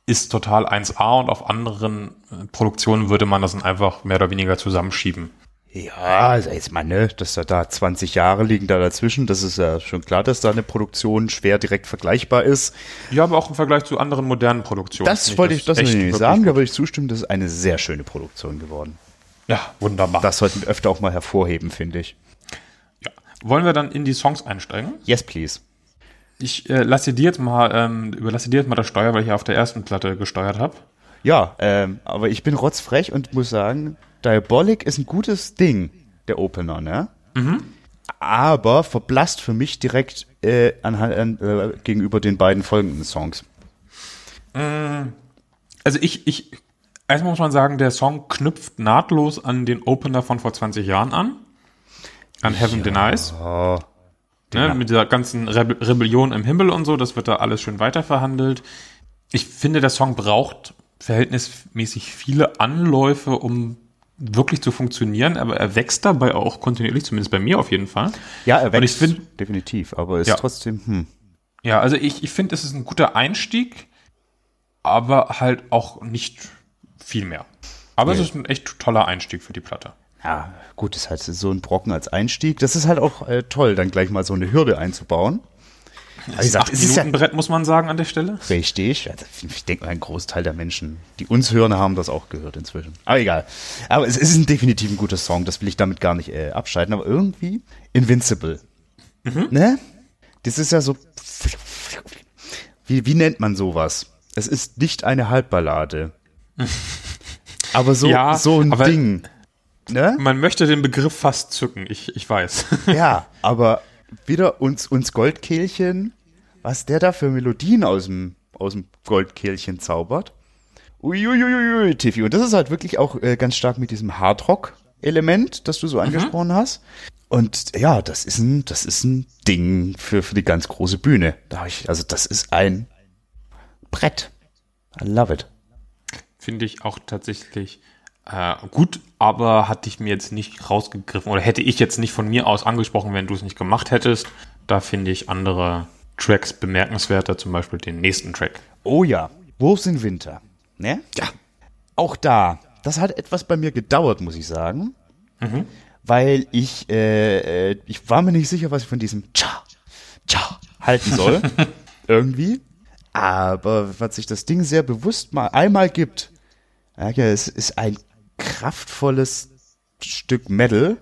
ist total 1A und auf anderen äh, Produktionen würde man das dann einfach mehr oder weniger zusammenschieben. Ja, also jetzt mal, ne, dass da, da 20 Jahre liegen da dazwischen, das ist ja schon klar, dass da eine Produktion schwer direkt vergleichbar ist. Ja, aber auch im Vergleich zu anderen modernen Produktionen. Das wollte ich, das echt nicht sagen, gut. da würde ich zustimmen, das ist eine sehr schöne Produktion geworden. Ja, wunderbar. Das sollten wir öfter auch mal hervorheben, finde ich. ja. Wollen wir dann in die Songs einsteigen? Yes, please. Ich äh, lasse dir jetzt mal, ähm, überlasse dir jetzt mal das Steuer, weil ich ja auf der ersten Platte gesteuert habe. Ja, ähm, aber ich bin rotzfrech und muss sagen, Diabolic ist ein gutes Ding, der Opener, ne? Aber verblasst für mich direkt äh, an, an, äh, gegenüber den beiden folgenden Songs. Also ich, ich Erstmal muss man sagen, der Song knüpft nahtlos an den Opener von vor 20 Jahren an. An Heaven Denies. Ne, mit dieser ganzen Rebe Rebellion im Himmel und so, das wird da alles schön weiterverhandelt. Ich finde, der Song braucht verhältnismäßig viele Anläufe, um wirklich zu funktionieren, aber er wächst dabei auch kontinuierlich, zumindest bei mir auf jeden Fall. ja, er wächst finde, definitiv, aber ist Ja. trotzdem, hm. ja, also ich, ich finde, es ist ein guter Einstieg, aber halt auch nicht viel mehr. Aber es Nee. ist ein echt toller Einstieg für die Platte. Ja, gut, ist halt so ein Brocken als Einstieg. Das ist halt auch äh, toll, dann gleich mal so eine Hürde einzubauen. Aber wie gesagt, ist Minuten Brett, muss man sagen, an der Stelle. richtig. Also, ich denke mal, ein Großteil der Menschen, die uns hören, haben das auch gehört inzwischen. Aber egal. Aber es ist ein definitiv ein guter Song, das will ich damit gar nicht äh, abschalten. Aber irgendwie Invincible. Ne? Das ist ja so. Wie, wie nennt man sowas? Es ist nicht eine Halbballade. aber so, Ja, so ein Ding. Ne? Man möchte den Begriff fast zücken, ich, ich weiß. Ja, aber wieder uns, uns Goldkehlchen, was der da für Melodien aus dem, aus dem Goldkehlchen zaubert. Uiuiuiui, Tiffy. Und das ist halt wirklich auch äh, ganz stark mit diesem Hardrock-Element, das du so angesprochen hast. Und ja, das ist ein, das ist ein Ding für, für die ganz große Bühne. Da ich, also das ist ein Brett. I love it. Finde ich auch tatsächlich äh, gut, aber hatte ich mir jetzt nicht rausgegriffen oder hätte ich jetzt nicht von mir aus angesprochen, wenn du es nicht gemacht hättest. Da finde ich andere Tracks bemerkenswerter, zum Beispiel den nächsten Track. Oh ja, Wolves in Winter. Ne? Ja. Auch da, das hat etwas bei mir gedauert, muss ich sagen. Weil ich, äh, äh, ich war mir nicht sicher, was ich von diesem Tja, Tja halten soll. Irgendwie. Aber was sich das Ding sehr bewusst mal einmal gibt, ja, es ist ein kraftvolles Stück Metal.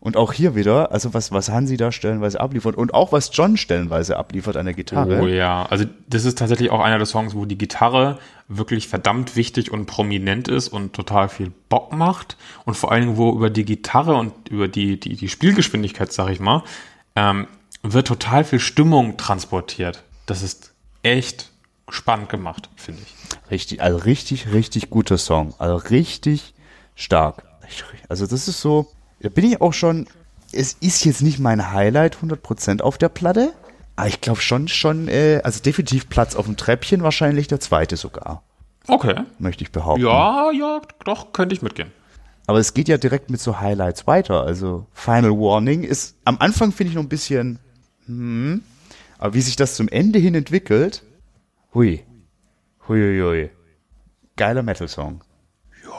Und auch hier wieder, also was, was Hansi da stellenweise abliefert und auch was John stellenweise abliefert an der Gitarre. Oh ja, also das ist tatsächlich auch einer der Songs, wo die Gitarre wirklich verdammt wichtig und prominent ist und total viel Bock macht und vor allen Dingen, wo über die Gitarre und über die, die, die Spielgeschwindigkeit, sag ich mal, ähm, wird total viel Stimmung transportiert. Das ist echt spannend gemacht, finde ich. Richtig, also richtig, richtig guter Song. Also richtig stark. Also das ist so, da bin ich auch schon, es ist jetzt nicht mein Highlight 100% auf der Platte, aber ich glaube schon, schon, äh, also definitiv Platz auf dem Treppchen, wahrscheinlich der zweite sogar, Okay. möchte ich behaupten. Ja, ja, doch, könnte ich mitgehen. Aber es geht ja direkt mit so Highlights weiter. Also Final Warning ist am Anfang finde ich noch ein bisschen, hm, aber wie sich das zum Ende hin entwickelt, hui, hui, hui, hui. geiler Metal-Song.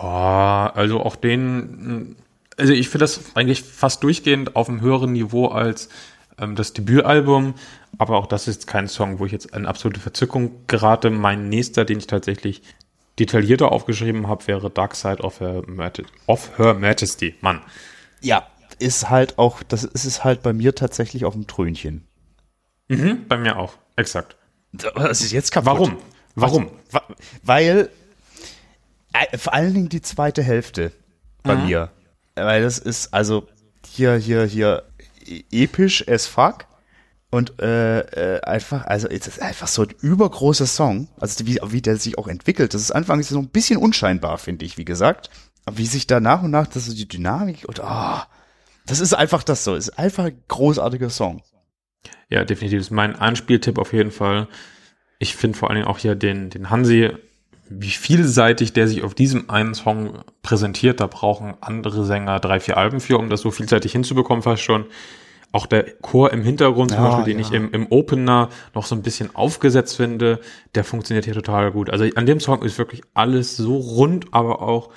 Ja, also auch den, also ich finde das eigentlich fast durchgehend auf einem höheren Niveau als ähm, das Debütalbum, aber auch das ist kein Song, wo ich jetzt in absolute Verzückung gerate. Mein nächster, den ich tatsächlich detaillierter aufgeschrieben habe, wäre Dark Side of Her, Maj- of Her Majesty. Mann. Ja, ist halt auch, das ist es halt bei mir tatsächlich auf dem Trönchen. Mhm, bei mir auch, exakt. Das ist jetzt kaputt. Warum? Warum? Wa- Weil vor allen Dingen die zweite Hälfte bei mir. Weil das ist also hier, hier, hier e- episch as fuck. Und äh, äh, einfach, also es ist einfach so ein übergroßer Song. Also wie, wie der sich auch entwickelt. Das ist anfangs so ein bisschen unscheinbar, finde ich, wie gesagt. Aber wie sich da nach und nach das so die Dynamik und ah, das ist einfach das so. Es ist einfach ein großartiger Song. Ja, definitiv. Das ist mein Anspieltipp auf jeden Fall. Ich finde vor allen Dingen auch hier den, den Hansi, wie vielseitig der sich auf diesem einen Song präsentiert. Da brauchen andere Sänger drei, vier Alben für, um das so vielseitig hinzubekommen, fast schon. Auch der Chor im Hintergrund zum Ja, Beispiel, den ja. ich im, im Opener noch so ein bisschen aufgesetzt finde, der funktioniert hier total gut. Also an dem Song ist wirklich alles so rund, aber auch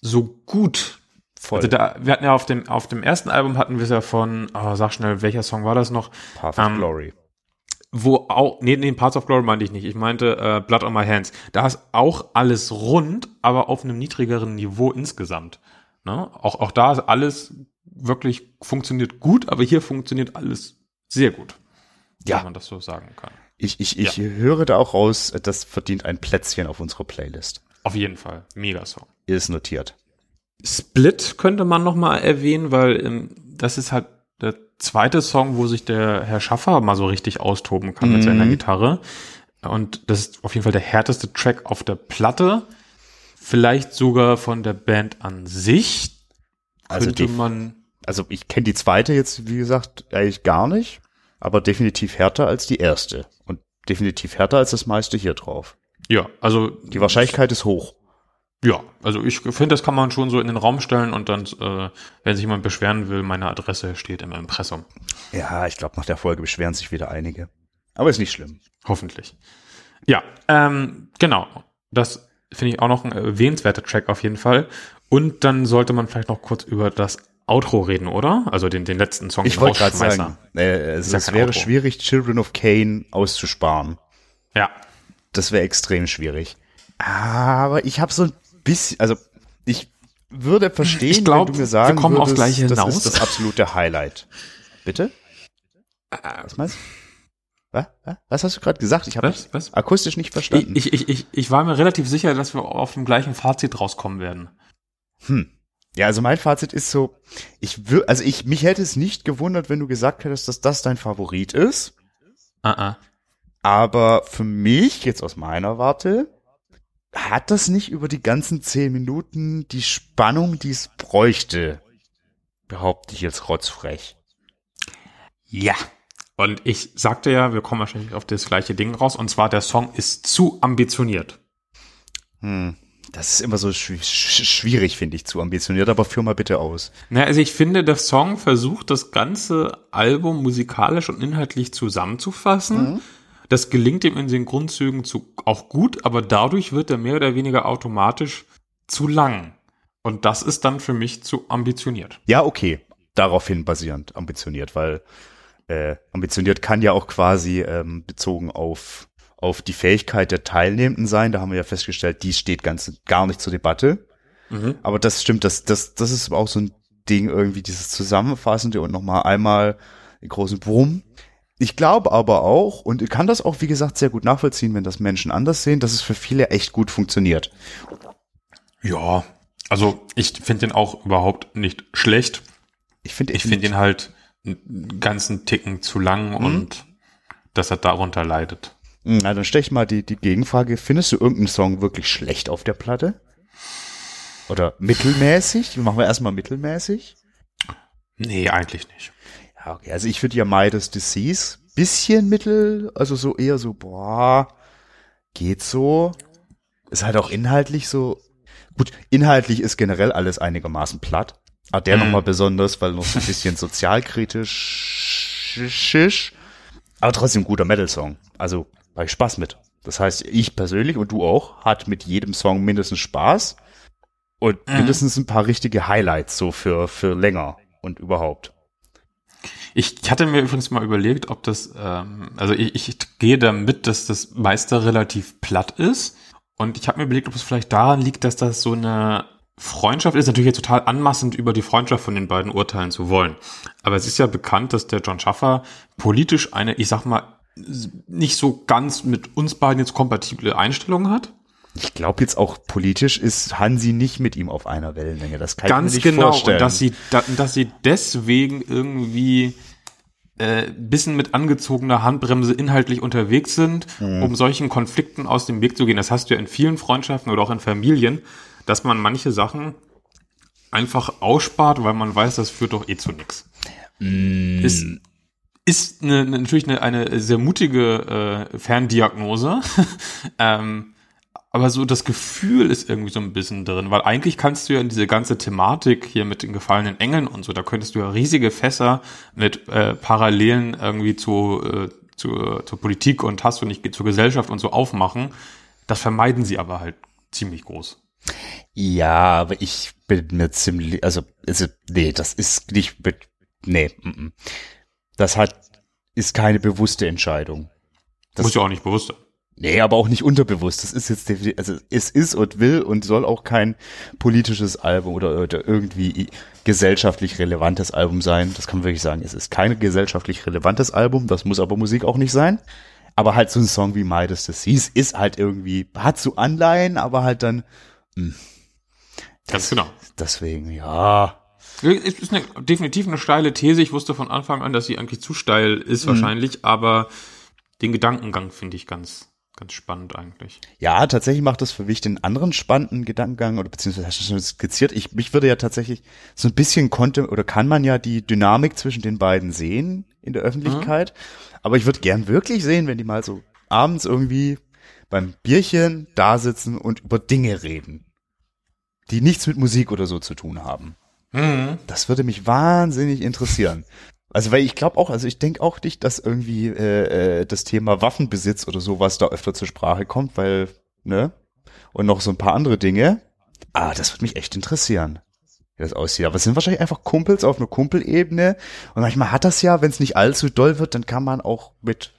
so gut. Voll. Also da, wir hatten ja auf dem, auf dem ersten Album hatten wir es ja von, oh, sag schnell, welcher Song war das noch? Path of Ähm, Glory. Wo auch, nee, nee, Parts of Glory meinte ich nicht. Ich meinte äh, Blood on My Hands. Da ist auch alles rund, aber auf einem niedrigeren Niveau insgesamt. Ne? Auch, auch da ist alles wirklich funktioniert gut, aber hier funktioniert alles sehr gut. Ja. Wenn man das so sagen kann. Ich, ich, ich höre da auch raus, das verdient ein Plätzchen auf unserer Playlist. Auf jeden Fall. Mega Song. Ist notiert. Split könnte man noch mal erwähnen, weil ähm, das ist halt der zweite Song, wo sich der Herr Schaffer mal so richtig austoben kann mit seiner Gitarre. Und das ist auf jeden Fall der härteste Track auf der Platte. vielleicht sogar von der Band an sich. Also Könnte die- man, Also ich kenne die zweite jetzt, wie gesagt, eigentlich gar nicht, aber definitiv härter als die erste. Und definitiv härter als das meiste hier drauf. ja, also Die Wahrscheinlichkeit ist hoch. Ja, also ich finde, das kann man schon so in den Raum stellen und dann, äh, wenn sich jemand beschweren will, meine Adresse steht im Impressum. Ja, ich glaube, nach der Folge beschweren sich wieder einige. Aber ist nicht schlimm. Hoffentlich. Ja, ähm, genau. Das finde ich auch noch ein erwähnenswerter Track auf jeden Fall. Und dann sollte man vielleicht noch kurz über das Outro reden, oder? Also den, den letzten Song. Ich wollte gerade sagen, äh, es, ja es wäre Outro. schwierig, Children of Cain auszusparen. Ja. Das wäre extrem schwierig. Aber ich habe so ein bisschen, also ich würde verstehen, Ich glaub, wenn du mir sagen wir kommen würdest, Gleiche das ist das absolute Highlight. Bitte? Was meinst du? Was? Hast du gerade gesagt? Ich habe akustisch nicht verstanden. Ich, ich, ich, ich war mir relativ sicher, dass wir auf dem gleichen Fazit rauskommen werden. Hm. Ja, also mein Fazit ist so, ich will, also ich, mich hätte es nicht gewundert, wenn du gesagt hättest, dass das dein Favorit ist. Ah, ah. Aber für mich, jetzt aus meiner Warte, hat das nicht über die ganzen zehn Minuten die Spannung, die es bräuchte. Behaupte ich jetzt rotzfrech. Ja. Und ich sagte ja, wir kommen wahrscheinlich auf das gleiche Ding raus. Und zwar, der Song ist zu ambitioniert. Hm. Das ist immer so schw sch schwierig, finde ich, zu ambitioniert, aber führ mal bitte aus. Na, also ich finde, der Song versucht, das ganze Album musikalisch und inhaltlich zusammenzufassen. Das gelingt ihm in den Grundzügen zu, auch gut, aber dadurch wird er mehr oder weniger automatisch zu lang. Und das ist dann für mich zu ambitioniert. Ja, okay. Daraufhin basierend ambitioniert, weil äh, ambitioniert kann ja auch quasi ähm, bezogen auf, auf die Fähigkeit der Teilnehmenden sein. Da haben wir ja festgestellt, die steht ganz gar nicht zur Debatte. Mhm. Aber das stimmt, das, das, das ist auch so ein Ding, irgendwie dieses Zusammenfassende und nochmal einmal den großen Brumm. Ich glaube aber auch, und ich kann das auch, wie gesagt, sehr gut nachvollziehen, wenn das Menschen anders sehen, dass es für viele echt gut funktioniert. Ja, also ich finde den auch überhaupt nicht schlecht. Ich finde, Ich finde ihn halt einen ganzen Ticken zu lang und dass er darunter leidet. Hm, Na, dann stell ich mal die, die Gegenfrage. Findest du irgendeinen Song wirklich schlecht auf der Platte? Oder mittelmäßig? Machen wir erstmal mittelmäßig. Nee, eigentlich nicht. Ja, okay. Also ich würde ja Midas Disease bisschen mittel, also so eher so, boah, geht so. Ist halt auch inhaltlich so. Gut, inhaltlich ist generell alles einigermaßen platt. Aber der Mhm. nochmal besonders, weil noch so ein bisschen sozialkritisch. Aber trotzdem ein guter Metal-Song. Also, war ich Spaß mit. Das heißt, ich persönlich und du auch, hat mit jedem Song mindestens Spaß. Und Mhm. mindestens ein paar richtige Highlights so für, für länger und überhaupt. Ich hatte mir übrigens mal überlegt, ob das, ähm, also ich, ich gehe damit, dass das meiste relativ platt ist. Und ich habe mir überlegt, ob es vielleicht daran liegt, dass das so eine Freundschaft ist. Natürlich jetzt total anmaßend, über die Freundschaft von den beiden urteilen zu wollen. Aber es ist ja bekannt, dass der John Schaffer politisch eine, ich sag mal, nicht so ganz mit uns beiden jetzt kompatible Einstellung hat. Ich glaube jetzt auch politisch ist Hansi nicht mit ihm auf einer Wellenlänge. Das kann Ganz ich mir nicht genau. vorstellen. Und dass sie, da, dass sie deswegen irgendwie äh, bisschen mit angezogener Handbremse inhaltlich unterwegs sind, Mhm. um solchen Konflikten aus dem Weg zu gehen. Das hast du ja in vielen Freundschaften oder auch in Familien, dass man manche Sachen einfach ausspart, weil man weiß, das führt doch eh zu nichts. Mm. Ist, ist eine- natürlich eine, eine sehr mutige äh, Ferndiagnose. ähm, aber so das Gefühl ist irgendwie so ein bisschen drin, weil eigentlich kannst du ja in diese ganze Thematik hier mit den gefallenen Engeln und so, da könntest du ja riesige Fässer mit äh, Parallelen irgendwie zu, äh, zu, zur Politik und hast du nicht zur Gesellschaft und so aufmachen. Das vermeiden sie aber halt ziemlich groß. Ja, aber ich bin mir ziemlich, also, also nee, das ist nicht, mit- nee, mm, mm. das hat, ist keine bewusste Entscheidung. Das- Muss ja auch nicht bewusst sein. Nee, aber auch nicht unterbewusst. Das ist jetzt, defini- also es ist und will und soll auch kein politisches Album oder, oder irgendwie gesellschaftlich relevantes Album sein. Das kann man wirklich sagen. Es ist kein gesellschaftlich relevantes Album. Das muss aber Musik auch nicht sein. Aber halt so ein Song wie Midas Disease ist halt irgendwie, hat so Anleihen, aber halt dann, Ganz genau. deswegen, ja. Es ist eine, definitiv eine steile These. Ich wusste von Anfang an, dass sie eigentlich zu steil ist wahrscheinlich, aber den Gedankengang finde ich ganz, ganz spannend eigentlich. Ja, tatsächlich macht das für mich den anderen spannenden Gedankengang oder beziehungsweise hast du schon skizziert. Ich, mich würde ja tatsächlich so ein bisschen konnte oder kann man ja die Dynamik zwischen den beiden sehen in der Öffentlichkeit. Mhm. Aber ich würde gern wirklich sehen, wenn die mal so abends irgendwie beim Bierchen da sitzen und über Dinge reden, die nichts mit Musik oder so zu tun haben. Mhm. Das würde mich wahnsinnig interessieren. Also weil ich glaube auch, also ich denke auch nicht, dass irgendwie äh, äh, das Thema Waffenbesitz oder sowas da öfter zur Sprache kommt, weil, ne? Und noch so ein paar andere Dinge. Ah, das würde mich echt interessieren, wie das aussieht. Aber es sind wahrscheinlich einfach Kumpels auf einer Kumpelebene. Und manchmal hat das ja, wenn es nicht allzu doll wird, dann kann man auch mit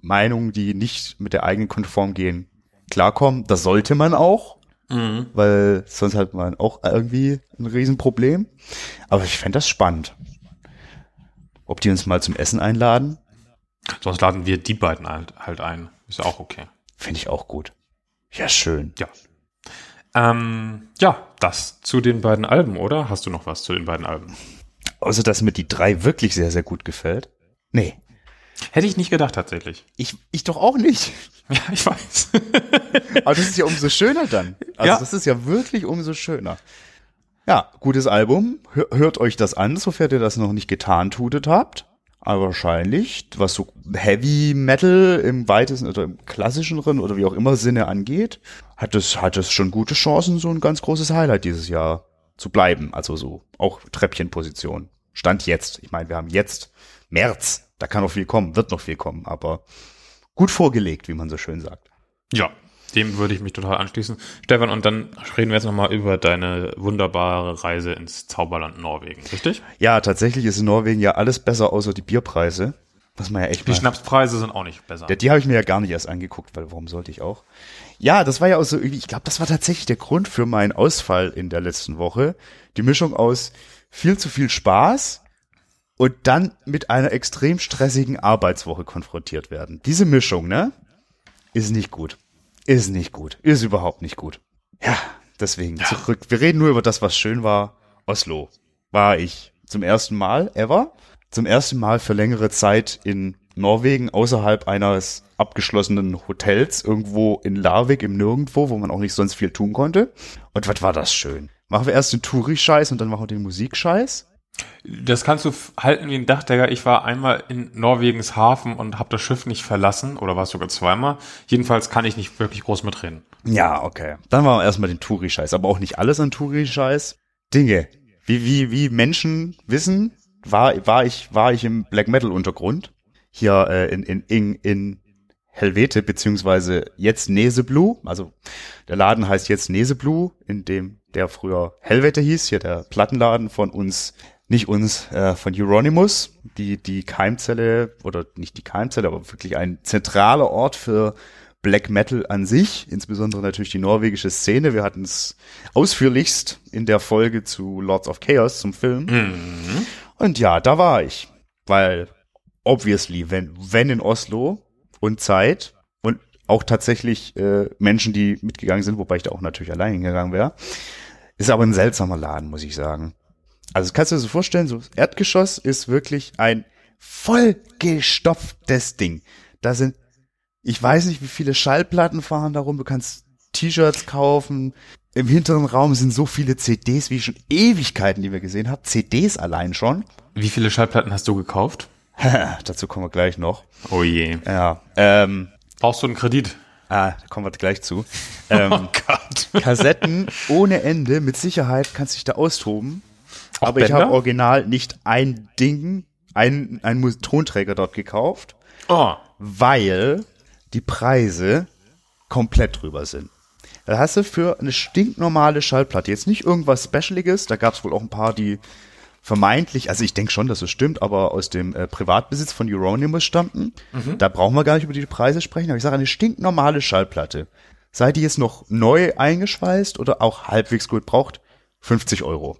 Meinungen, die nicht mit der eigenen konform gehen, klarkommen. Das sollte man auch. Mhm. Weil sonst hat man auch irgendwie ein Riesenproblem. Aber ich fände das spannend ob die uns mal zum Essen einladen. Sonst laden wir die beiden halt, halt ein. Ist ja auch okay. Finde ich auch gut. Ja, schön. Ja. Ähm, ja, das zu den beiden Alben, oder? Hast du noch was zu den beiden Alben? Außer, dass mir die drei wirklich sehr, sehr gut gefällt. Nee. Hätte ich nicht gedacht, tatsächlich. Ich, ich doch auch nicht. Ja, ich weiß. Aber das ist ja umso schöner dann. Also ja. das ist ja wirklich umso schöner. Ja, gutes Album. Hört euch das an, sofern ihr das noch nicht getan tutet habt. Aber wahrscheinlich, was so Heavy Metal im weitesten oder im klassischeren oder wie auch immer Sinne angeht, hat es, hat es schon gute Chancen, so ein ganz großes Highlight dieses Jahr zu bleiben. Also so auch Treppchenposition. Stand jetzt. Ich meine, wir haben jetzt März. Da kann noch viel kommen, wird noch viel kommen, aber gut vorgelegt, wie man so schön sagt. Ja, dem würde ich mich total anschließen. Stefan, und dann reden wir jetzt nochmal über deine wunderbare Reise ins Zauberland Norwegen, richtig? Ja, tatsächlich ist in Norwegen ja alles besser, außer die Bierpreise. Was man ja echt Die Schnapspreise sind auch nicht besser. Die, die habe ich mir ja gar nicht erst angeguckt, weil warum sollte ich auch? Ja, das war ja auch so irgendwie, ich glaube, das war tatsächlich der Grund für meinen Ausfall in der letzten Woche. Die Mischung aus viel zu viel Spaß und dann mit einer extrem stressigen Arbeitswoche konfrontiert werden. Diese Mischung, ne? Ist nicht gut. Ist nicht gut. Ist überhaupt nicht gut. Ja, deswegen ja. zurück. Wir reden nur über das, was schön war. Oslo war ich zum ersten Mal ever. Zum ersten Mal für längere Zeit in Norwegen außerhalb eines abgeschlossenen Hotels irgendwo in Larvik im Nirgendwo, wo man auch nicht sonst viel tun konnte. Und was war das schön? Machen wir erst den Touri-Scheiß und dann machen wir den Musikscheiß? Das kannst du halten wie ein Dachdecker. Ich war einmal in Norwegens Hafen und habe das Schiff nicht verlassen oder war es sogar zweimal. Jedenfalls kann ich nicht wirklich groß mitreden. Ja, okay. Dann wir erstmal den Touri-Scheiß, aber auch nicht alles an Touri-Scheiß. Dinge, wie, wie, wie Menschen wissen, war, war ich, war ich im Black Metal Untergrund. Hier äh, in, in, in, in Helvete, beziehungsweise jetzt Neseblu. Also der Laden heißt jetzt Neseblu, in dem der früher Helvete hieß, hier der Plattenladen von uns nicht uns, äh, von Euronymous, die, die Keimzelle, oder nicht die Keimzelle, aber wirklich ein zentraler Ort für Black Metal an sich, insbesondere natürlich die norwegische Szene. Wir hatten es ausführlichst in der Folge zu Lords of Chaos zum Film. Mhm. Und ja, da war ich, weil obviously, wenn, wenn in Oslo und Zeit und auch tatsächlich äh, Menschen, die mitgegangen sind, wobei ich da auch natürlich allein hingegangen wäre, ist aber ein seltsamer Laden, muss ich sagen. Also kannst du dir so vorstellen, so Erdgeschoss ist wirklich ein vollgestopftes Ding. Da sind, ich weiß nicht, wie viele Schallplatten fahren darum. Du kannst T-Shirts kaufen. Im hinteren Raum sind so viele CDs, wie schon Ewigkeiten, die wir gesehen haben. CDs allein schon. Wie viele Schallplatten hast du gekauft? Dazu kommen wir gleich noch. Oh je. Ja. Ähm, Brauchst du einen Kredit? Ah, da kommen wir gleich zu. Ähm, oh Gott. Kassetten ohne Ende, mit Sicherheit kannst du dich da austoben. Auch aber Bänder? ich habe original nicht ein Ding, ein, ein Tonträger dort gekauft, oh. weil die Preise komplett drüber sind. Da hast du für eine stinknormale Schallplatte jetzt nicht irgendwas Specialiges, da gab es wohl auch ein paar, die vermeintlich, also ich denke schon, dass es stimmt, aber aus dem äh, Privatbesitz von Euronymous stammten. Mhm. Da brauchen wir gar nicht über die Preise sprechen, aber ich sage eine stinknormale Schallplatte. Sei die jetzt noch neu eingeschweißt oder auch halbwegs gut braucht, 50 Euro.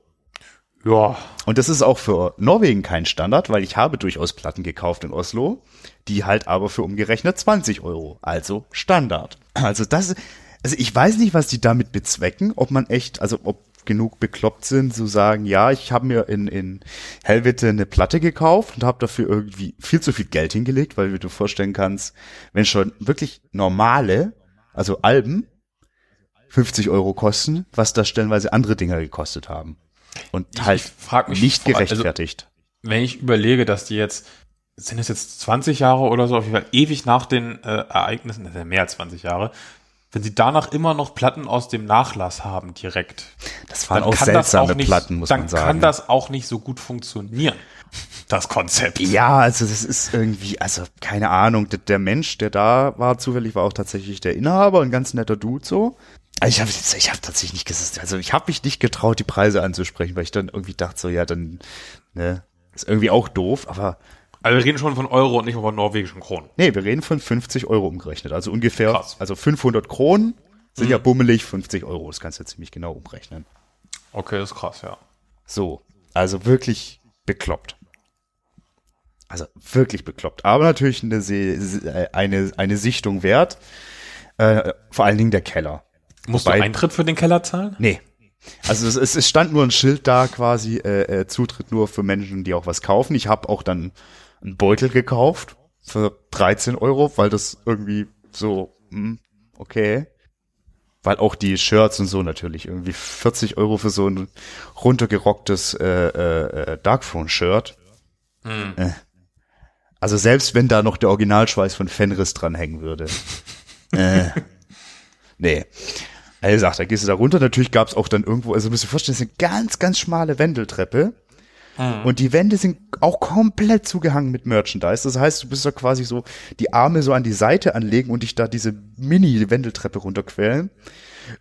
Ja. Und das ist auch für Norwegen kein Standard, weil ich habe durchaus Platten gekauft in Oslo, die halt aber für umgerechnet 20 Euro, also Standard. Also das, also ich weiß nicht, was die damit bezwecken, ob man echt, also ob genug bekloppt sind, zu sagen, ja, ich habe mir in, in Helvete eine Platte gekauft und habe dafür irgendwie viel zu viel Geld hingelegt, weil wie du vorstellen kannst, wenn schon wirklich normale, also Alben, 50 Euro kosten, was da stellenweise andere Dinger gekostet haben. Und Ich- halt ich mich nicht also- gerechtfertigt. Wenn ich überlege, dass die jetzt, sind es jetzt 20 Jahre oder so, auf jeden Fall ewig nach den äh, Ereignissen, das ist ja mehr als 20 Jahre, wenn sie danach immer noch Platten aus dem Nachlass haben direkt, das waren dann auch kann das seltsame auch nicht, Platten, muss dann man sagen. kann das auch nicht so gut funktionieren, das Konzept. Ja, also das ist irgendwie, also keine Ahnung, der, der Mensch, der da war, zufällig war auch tatsächlich der Inhaber, ein ganz netter Dude so. Also ich habe ich hab tatsächlich nicht gesagt, also ich habe mich nicht getraut, die Preise anzusprechen, weil ich dann irgendwie dachte so, ja, dann, ne, ist irgendwie auch doof, aber Also wir reden schon von Euro und nicht von norwegischen Kronen. nee, wir reden von 50 Euro umgerechnet, also ungefähr, Krass. also 500 Kronen sind ja bummelig 50 Euro, das kannst du ziemlich genau umrechnen. Okay, das ist krass, ja. So, also wirklich bekloppt. Also wirklich bekloppt. Aber natürlich eine, eine, eine Sichtung wert. Äh, vor allen Dingen der Keller. Musst Wobei- du Eintritt für den Keller zahlen? Nee. Also es, es, stand nur ein Schild da quasi, äh, äh, Zutritt nur für Menschen, die auch was kaufen. Ich habe auch dann einen Beutel gekauft für 13 Euro, weil das irgendwie so, hm, okay. Weil auch die Shirts und so natürlich irgendwie 40 Euro für so ein runtergerocktes äh, äh, äh, Darkthrone-Shirt. Äh. Also selbst wenn da noch der Originalschweiß von Fenris dranhängen würde. äh. Nee. Er sagt, da gehst du da runter. Natürlich gab es auch dann irgendwo, also müsst ihr vorstellen, das ist eine ganz, ganz schmale Wendeltreppe. Und die Wände sind auch komplett zugehangen mit Merchandise. Das heißt, du bist da quasi so die Arme so an die Seite anlegen und dich da diese Mini-Wendeltreppe runterquälen.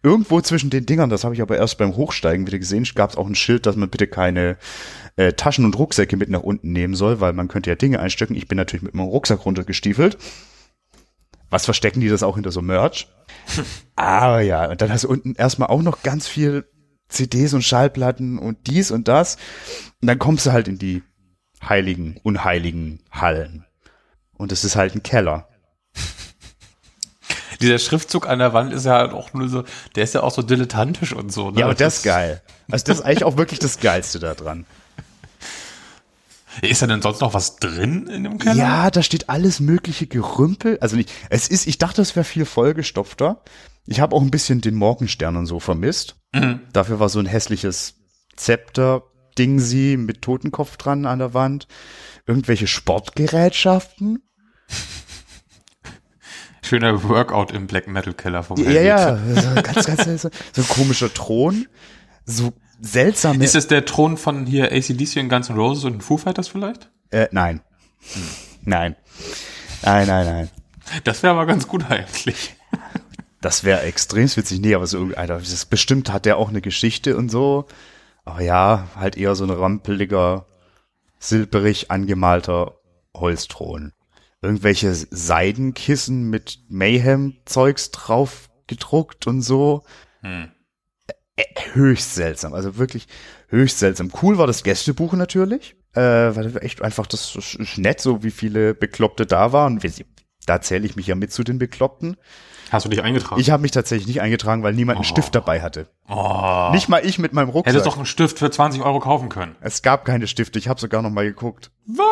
Irgendwo zwischen den Dingern, das habe ich aber erst beim Hochsteigen wieder gesehen, gab es auch ein Schild, dass man bitte keine äh, Taschen und Rucksäcke mit nach unten nehmen soll, weil man könnte ja Dinge einstecken. Ich bin natürlich mit meinem Rucksack runtergestiefelt. Was verstecken die das auch hinter so Merch? Aber ja, und dann hast du unten erstmal auch noch ganz viel CDs und Schallplatten und dies und das. Und dann kommst du halt in die heiligen, unheiligen Hallen. Und es ist halt ein Keller. Dieser Schriftzug an der Wand ist ja halt auch nur so, der ist ja auch so dilettantisch und so. Ne? Ja, und das ist geil. Also das ist eigentlich auch wirklich das Geilste da dran. Ist da denn sonst noch was drin in dem Keller? Ja, da steht alles mögliche Gerümpel. Also nicht, es ist, ich dachte, es wäre viel vollgestopfter. Ich habe auch ein bisschen den Morgenstern und so vermisst. Dafür war so ein hässliches Zepter-Dingsi mit Totenkopf dran an der Wand. Irgendwelche Sportgerätschaften. Schöner Workout im Black Metal Keller vom Ja, Helmut. ja, so ganz, ganz. So ein komischer Thron. So seltsame. Ist es der Thron von hier ACDC und Guns N' Roses und Foo Fighters vielleicht? äh, nein. Nein. Nein, nein, nein. Das wäre aber ganz gut eigentlich. Das wäre extrem witzig. Nee, aber so, Alter, das ist, bestimmt hat der auch eine Geschichte und so. Aber ja, halt eher so ein rampeliger, silberig angemalter Holzthron. Irgendwelche Seidenkissen mit Mayhem-Zeugs drauf gedruckt und so. Ä- Höchst seltsam, also wirklich höchst seltsam. Cool war das Gästebuch natürlich, äh, weil echt einfach das ist nett, so wie viele Bekloppte da waren. Da zähle ich mich ja mit zu den Bekloppten. Hast du dich eingetragen? Ich habe mich tatsächlich nicht eingetragen, weil niemand einen Stift dabei hatte. oh. Nicht mal ich mit meinem Rucksack. Hättest doch einen Stift für 20 Euro kaufen können. es gab keine Stifte, ich habe sogar noch mal geguckt. Was?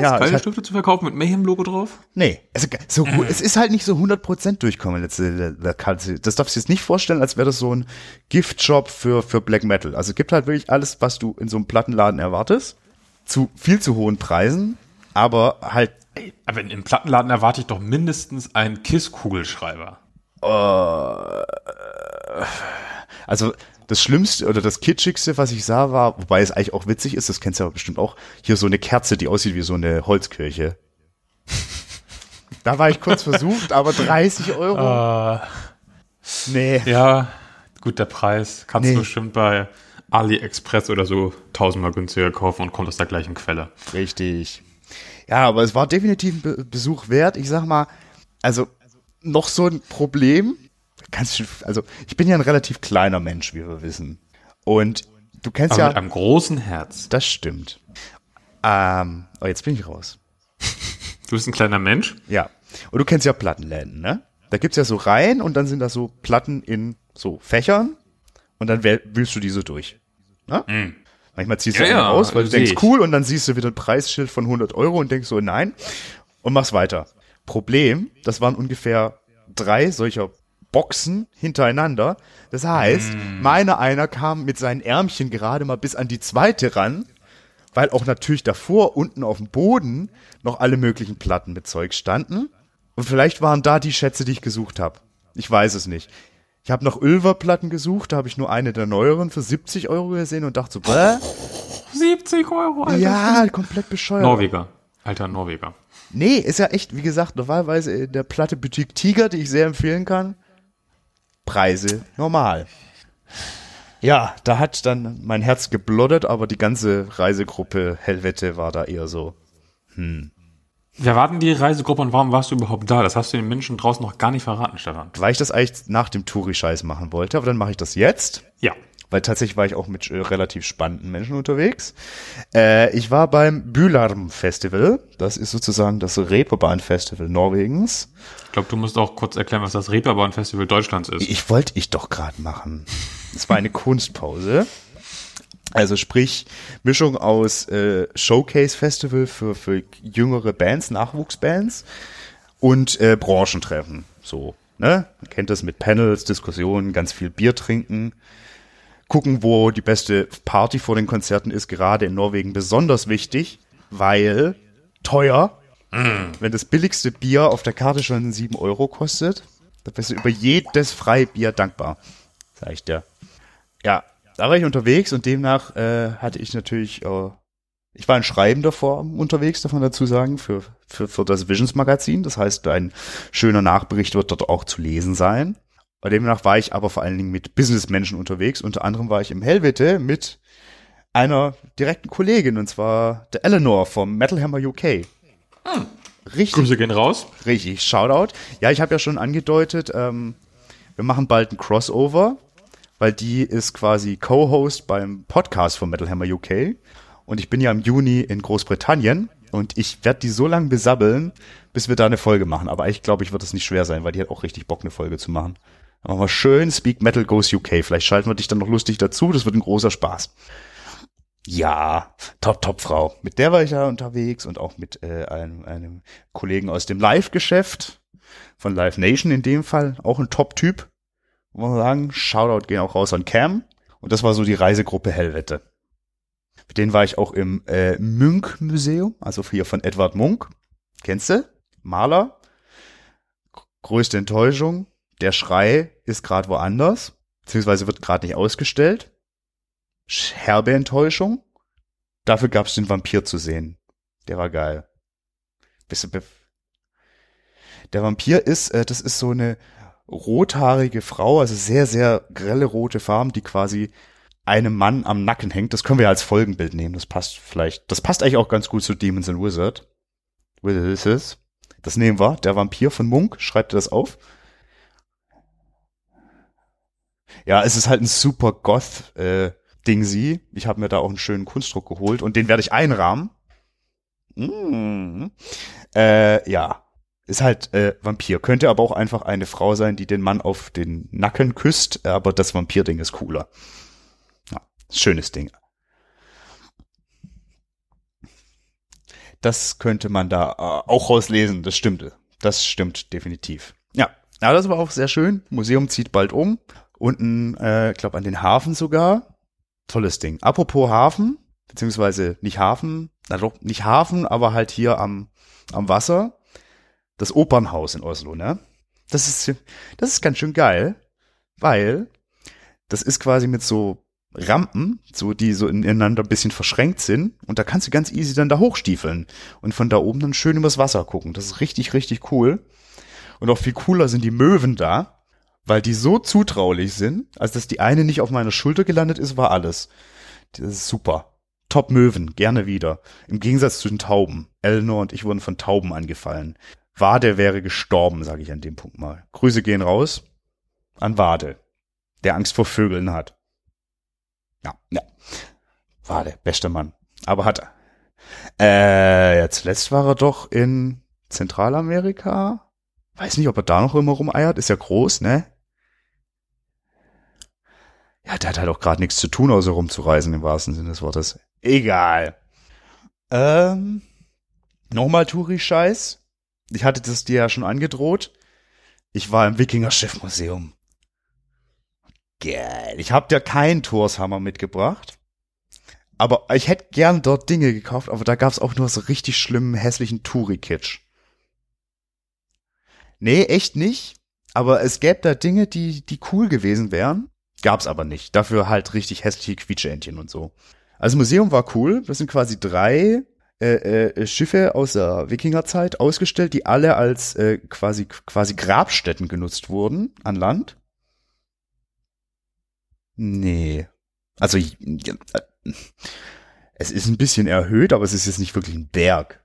Ja, Keine Stifte zu verkaufen mit Mayhem-Logo drauf? Nee, also, so, gu- es ist halt nicht so 100% durchkommen. Kalze. Das darfst du dir jetzt nicht vorstellen, als wäre das so ein Giftshop für, für Black Metal. Also es gibt halt wirklich alles, was du in so einem Plattenladen erwartest. Zu viel zu hohen Preisen, aber halt Aber in, im Plattenladen erwarte ich doch mindestens einen KISS-Kugelschreiber. Also das Schlimmste oder das Kitschigste, was ich sah, war, wobei es eigentlich auch witzig ist, das kennst du aber bestimmt auch, hier so eine Kerze, die aussieht wie so eine Holzkirche. da war ich kurz versucht, aber 30 Euro? nee. Ja, gut, der Preis kannst Nee. du bestimmt bei AliExpress oder so tausendmal günstiger kaufen und kommt aus der gleichen Quelle. Richtig. Ja, aber es war definitiv ein Be Besuch wert. Ich sag mal, also noch so ein Problem. Kannst also ich bin ja ein relativ kleiner Mensch, wie wir wissen. Und du kennst Aber ja, mit einem großen Herz. das stimmt. Ähm, oh, jetzt bin ich raus. Du bist ein kleiner Mensch. Ja. Und du kennst ja Plattenläden, ne? Da gibt's ja so Reihen und dann sind da so Platten in so Fächern. und dann wühlst du die so durch. Ne? Mhm. Manchmal ziehst Ja, du einen ja, raus, weil du denkst, ich. cool, und dann siehst du wieder ein Preisschild von 100 Euro und denkst so, nein, und machst weiter. Problem, das waren ungefähr drei solcher Boxen hintereinander. Das heißt, Mm. meiner einer kam mit seinen Ärmchen gerade mal bis an die zweite ran, weil auch natürlich davor unten auf dem Boden noch alle möglichen Platten mit Zeug standen. Und vielleicht waren da die Schätze, die ich gesucht habe. Ich weiß es nicht. Ich habe nach Ulver-Platten gesucht, da habe ich nur eine der neueren für 70 Euro gesehen und dachte so, bäh, 70 Euro, Alter. ja, komplett bescheuert. Norweger. Alter Norweger. Nee, ist ja echt, wie gesagt, normalerweise in der Platte Boutique Tiger, die ich sehr empfehlen kann. Preise normal. Ja, da hat dann mein Herz gebloddert, aber die ganze Reisegruppe Helvete war da eher so. Wer war denn die Reisegruppe und warum warst du überhaupt da? Das hast du den Menschen draußen noch gar nicht verraten, Stefan. Weil ich das eigentlich nach dem Touri-Scheiß machen wollte, aber dann mache ich das jetzt. Ja. Weil tatsächlich war ich auch mit äh, relativ spannenden Menschen unterwegs. Äh, ich war beim Bülarm Festival. Das ist sozusagen das Reeperbahn-Festival Norwegens. Ich glaube, du musst auch kurz erklären, was das Reeperbahn-Festival Deutschlands ist. Ich wollte ich doch gerade machen. Es war eine Kunstpause. Also sprich, Mischung aus äh, Showcase-Festival für, für jüngere Bands, Nachwuchsbands und äh, Branchentreffen. So, ne? Man kennt das mit Panels, Diskussionen, ganz viel Bier trinken. Gucken, wo die beste Party vor den Konzerten ist, gerade in Norwegen besonders wichtig, weil teuer. Wenn das billigste Bier auf der Karte schon 7 Euro kostet, dann bist du über jedes Freibier dankbar. Sag ich dir. Ja, da war ich unterwegs und demnach äh, hatte ich natürlich, äh, ich war in schreibender Form unterwegs, darf man dazu sagen, für, für, für das Visions Magazin. Das heißt, ein schöner Nachbericht wird dort auch zu lesen sein. Und demnach war ich aber vor allen Dingen mit Businessmenschen unterwegs. Unter anderem war ich im Helvete mit einer direkten Kollegin, und zwar der Eleanor vom Metal Hammer UK. Richtig Grüße gehen raus. Richtig, Shoutout. Ja, ich habe ja schon angedeutet, ähm, wir machen bald ein Crossover, weil die ist quasi Co-Host beim Podcast von Metal Hammer UK. Und ich bin ja im Juni in Großbritannien und ich werde die so lange besabbeln, bis wir da eine Folge machen. Aber ich glaube, ich wird es nicht schwer sein, weil die hat auch richtig Bock, eine Folge zu machen. Dann machen wir schön Speak Metal Goes UK. Vielleicht schalten wir dich dann noch lustig dazu. Das wird ein großer Spaß. Ja, top, top Frau. Mit der war ich ja unterwegs und auch mit äh, einem, einem Kollegen aus dem Live-Geschäft von Live Nation in dem Fall. Auch ein Top-Typ. Muss man sagen, Shoutout gehen auch raus an Cam. Und das war so die Reisegruppe Hellwette. Mit denen war ich auch im äh, Munk-Museum, also hier von Edward Munk. Kennst du? Maler. Größte Enttäuschung. Der Schrei ist gerade woanders, beziehungsweise wird gerade nicht ausgestellt. Herbe Enttäuschung. Dafür gab es den Vampir zu sehen. Der war geil. Der Vampir ist, äh, das ist so eine rothaarige Frau, also sehr, sehr grelle rote Farben, die quasi einem Mann am Nacken hängt. Das können wir als Folgenbild nehmen. Das passt vielleicht. Das passt eigentlich auch ganz gut zu Demons and Wizard. Wizards. Das nehmen wir. Der Vampir von Munk. Schreibt das auf? Ja, es ist halt ein super Goth äh, Ding sie. Ich habe mir da auch einen schönen Kunstdruck geholt und den werde ich einrahmen. Mm. Äh, ja, ist halt äh, Vampir. Könnte aber auch einfach eine Frau sein, die den Mann auf den Nacken küsst, aber das Vampir-Ding ist cooler. Ja, schönes Ding. Das könnte man da äh, auch rauslesen, das stimmte. Das stimmt definitiv. Ja, aber das war auch sehr schön. Museum zieht bald um. Unten, äh, glaube, an den Hafen sogar. Tolles Ding. Apropos Hafen, beziehungsweise nicht Hafen, na doch, nicht Hafen, aber halt hier am, am Wasser. Das Opernhaus in Oslo, ne? Das ist, das ist ganz schön geil, weil das ist quasi mit so Rampen, so die so ineinander ein bisschen verschränkt sind und da kannst du ganz easy dann da hochstiefeln und von da oben dann schön übers Wasser gucken. Das ist richtig, richtig cool. Und auch viel cooler sind die Möwen da, weil die so zutraulich sind, als dass die eine nicht auf meiner Schulter gelandet ist, war alles. Das ist super. Top Möwen, gerne wieder. Im Gegensatz zu den Tauben. Eleanor und ich wurden von Tauben angefallen. Wade wäre gestorben, sage ich an dem Punkt mal. Grüße gehen raus an Wade, der Angst vor Vögeln hat. Ja, ja. Wade, bester Mann. Aber hat er. Äh, ja, zuletzt war er doch in Zentralamerika. Weiß nicht, ob er da noch immer rumeiert. Ist ja groß, ne? Ja, der hat halt auch gerade nichts zu tun, außer rumzureisen im wahrsten Sinne des Wortes. Egal. Ähm, nochmal Touri-Scheiß. Ich hatte das dir ja schon angedroht. Ich war im Wikinger-Schiffmuseum. Geil. Ich hab dir keinen Torshammer mitgebracht. Aber ich hätte gern dort Dinge gekauft, aber da gab's auch nur so richtig schlimmen, hässlichen Touri-Kitsch. Nee, echt nicht. Aber es gäbe da Dinge, die, die cool gewesen wären. Gab's aber nicht. Dafür halt richtig hässliche Quietscheentchen und so. Also Museum war cool. Das sind quasi drei äh, äh, Schiffe aus der Wikingerzeit ausgestellt, die alle als äh, quasi quasi Grabstätten genutzt wurden an Land. Nee. Also äh, es ist ein bisschen erhöht, aber es ist jetzt nicht wirklich ein Berg.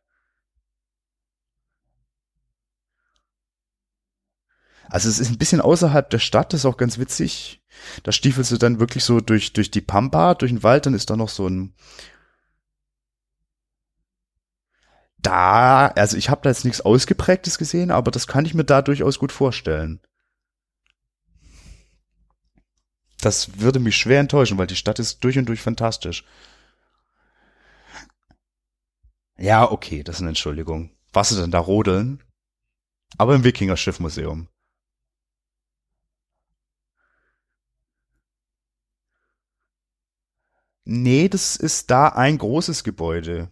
Also es ist ein bisschen außerhalb der Stadt, das ist auch ganz witzig. Da stiefelst du dann wirklich so durch, durch die Pampa, durch den Wald, dann ist da noch so ein da, also ich habe da jetzt nichts Ausgeprägtes gesehen, aber das kann ich mir da durchaus gut vorstellen. Das würde mich schwer enttäuschen, weil die Stadt ist durch und durch fantastisch. Ja, okay, das ist eine Entschuldigung. Was ist denn da rodeln? Aber im Wikinger-Schiffmuseum. Nee, das ist da ein großes Gebäude.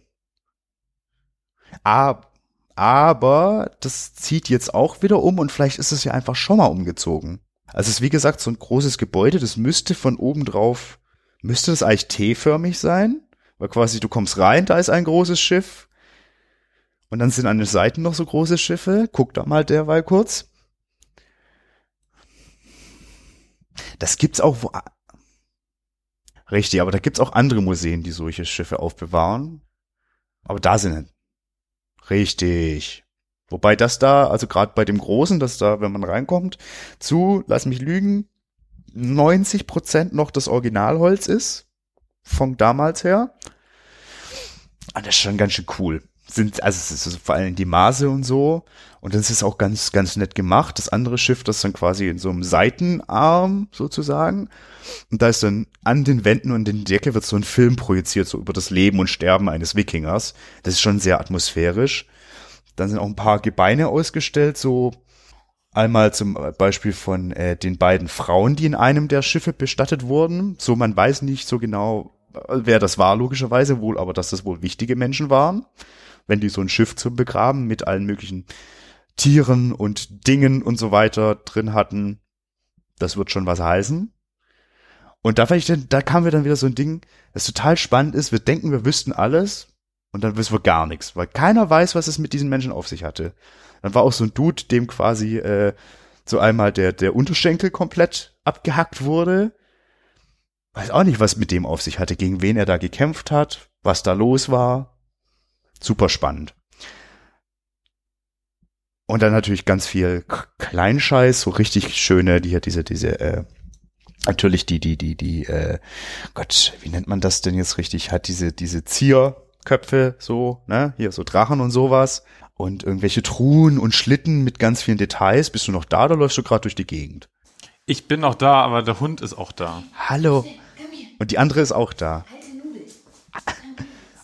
Aber das zieht jetzt auch wieder um und vielleicht ist es ja einfach schon mal umgezogen. Also es ist wie gesagt so ein großes Gebäude, das müsste von oben drauf, müsste das eigentlich T-förmig sein? Weil quasi du kommst rein, da ist ein großes Schiff. Und dann sind an den Seiten noch so große Schiffe. Guck da mal derweil kurz. Das gibt's auch wo. Richtig, aber da gibt's auch andere Museen, die solche Schiffe aufbewahren. Aber da sind Richtig. Wobei das da, also gerade bei dem Großen, dass da, wenn man reinkommt, zu, lass mich lügen, 90 Prozent noch das Originalholz ist, von damals her. Und ah, das ist schon ganz schön cool. Sind, also es ist vor allem die Maße und so. Und das ist auch ganz, ganz nett gemacht. Das andere Schiff, das dann quasi in so einem Seitenarm sozusagen. Und da ist dann an den Wänden und den Decke wird so ein Film projiziert, so über das Leben und Sterben eines Wikingers. Das ist schon sehr atmosphärisch. Dann sind auch ein paar Gebeine ausgestellt, so einmal zum Beispiel von äh, den beiden Frauen, die in einem der Schiffe bestattet wurden. So, man weiß nicht so genau, wer das war, logischerweise wohl, aber dass das wohl wichtige Menschen waren, wenn die so ein Schiff zum Begraben mit allen möglichen Tieren und Dingen und so weiter drin hatten, das wird schon was heißen. Und da, ich, da kam mir dann wieder so ein Ding, das total spannend ist. Wir denken, wir wüssten alles und dann wissen wir gar nichts, weil keiner weiß, was es mit diesen Menschen auf sich hatte. Dann war auch so ein Dude, dem quasi äh, so einmal der, der Unterschenkel komplett abgehackt wurde. Weiß auch nicht, was mit dem auf sich hatte, gegen wen er da gekämpft hat, was da los war. Super spannend. Und dann natürlich ganz viel Kleinscheiß, so richtig schöne, die hat diese, diese, äh, natürlich die, die, die, die, äh, Gott, wie nennt man das denn jetzt richtig? Hat diese, diese Zierköpfe, so, ne, hier so Drachen und sowas. Und irgendwelche Truhen und Schlitten mit ganz vielen Details. Bist du noch da oder läufst du gerade durch die Gegend? Ich bin noch da, aber der Hund ist auch da. Hallo. Und die andere ist auch da. Alte Nudel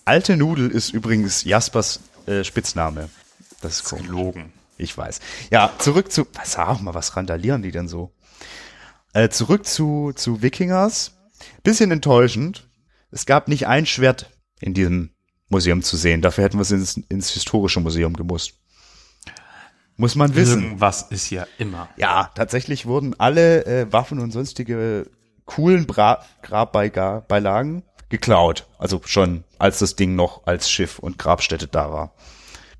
ist übrigens Jaspers äh, Spitzname. Das ist, ist gelogen. Ich weiß. Ja, zurück zu. Sag mal, was randalieren die denn so? Äh, zurück zu, zu Wikingers. Bisschen enttäuschend. Es gab nicht ein Schwert in diesem Museum zu sehen. Dafür hätten wir es ins, ins historische Museum gemusst. Muss man wissen. Irgendwas ist ja immer. Ja, tatsächlich wurden alle äh, Waffen und sonstige coolen Bra Grabbeilagen geklaut. Also schon als das Ding noch als Schiff und Grabstätte da war.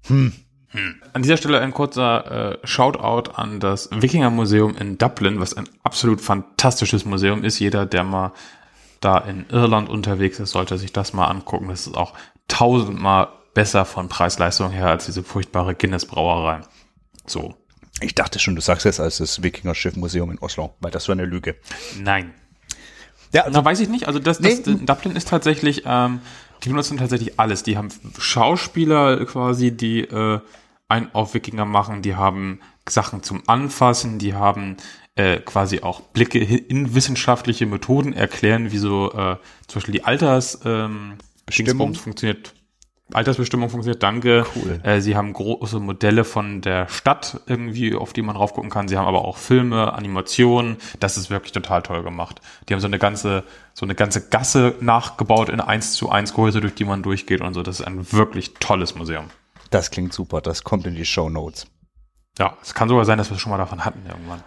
Hm, hm. An dieser Stelle ein kurzer äh, Shoutout an das Wikinger Museum in Dublin, was ein absolut fantastisches Museum ist. Jeder, der mal da in Irland unterwegs ist, sollte sich das mal angucken. Das ist auch tausendmal besser von Preis-Leistung her als diese furchtbare Guinness-Brauerei. So. Ich dachte schon, du sagst jetzt als das Wikinger Schiffmuseum in Oslo, weil das war eine Lüge. Nein. Ja, also, Na, weiß ich nicht. Also das, das nee. Dublin ist tatsächlich, ähm, die benutzen tatsächlich alles. Die haben Schauspieler quasi, die äh, ein auf Wikinger machen, die haben Sachen zum Anfassen, die haben äh, quasi auch Blicke in wissenschaftliche Methoden erklären, wie so äh, zum Beispiel die Alters ähm, funktioniert. Altersbestimmung funktioniert, danke. Cool. Äh, sie haben große Modelle von der Stadt irgendwie, auf die man raufgucken kann. Sie haben aber auch Filme, Animationen. Das ist wirklich total toll gemacht. Die haben so eine ganze, so eine ganze Gasse nachgebaut in 1 zu 1 Gehäuse, durch die man durchgeht und so. Das ist ein wirklich tolles Museum. Das klingt super, das kommt in die Show Notes. Ja, es kann sogar sein, dass wir schon mal davon hatten irgendwann.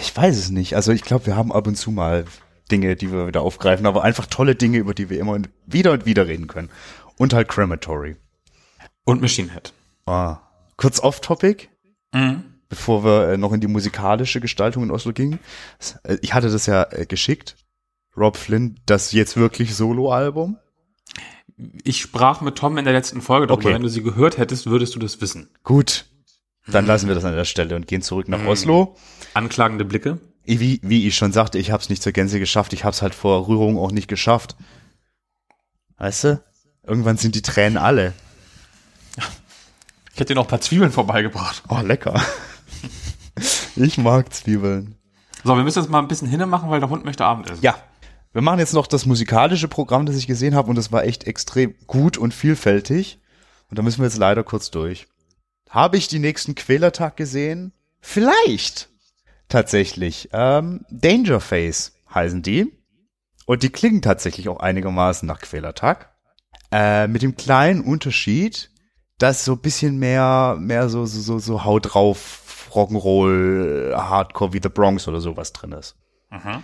Ich weiß es nicht. Also ich glaube, wir haben ab und zu mal Dinge, die wir wieder aufgreifen, aber einfach tolle Dinge, über die wir immer wieder und wieder reden können. Und halt Crematory. Und Machine Head. Ah. Kurz off-topic, Mhm. bevor wir äh, noch in die musikalische Gestaltung in Oslo gingen. Äh, Ich hatte das ja äh, geschickt. Rob Flynn, das jetzt wirklich Solo-Album. Ich sprach mit Tom in der letzten Folge darüber. Okay. Wenn du sie gehört hättest, würdest du das wissen. Gut. Dann lassen wir das an der Stelle und gehen zurück nach Oslo. Anklagende Blicke. Wie, wie ich schon sagte, ich habe es nicht zur Gänze geschafft. Ich habe es halt vor Rührung auch nicht geschafft. Weißt du? Irgendwann sind die Tränen alle. Ich hätte dir noch ein paar Zwiebeln vorbeigebracht. Oh, lecker. Ich mag Zwiebeln. So, wir müssen jetzt mal ein bisschen hinne machen, weil der Hund möchte Abendessen. Ja. Wir machen jetzt noch das musikalische Programm, das ich gesehen habe und das war echt extrem gut und vielfältig. Und da müssen wir jetzt leider kurz durch. Habe ich die nächsten Quälertag gesehen? Vielleicht. Tatsächlich. Ähm, Danger Face heißen die. Und die klingen tatsächlich auch einigermaßen nach Quälertag. Äh, mit dem kleinen Unterschied, dass so ein bisschen mehr, mehr so, so, so, so Haut drauf, Rock'n'Roll, Hardcore wie The Bronx oder sowas drin ist.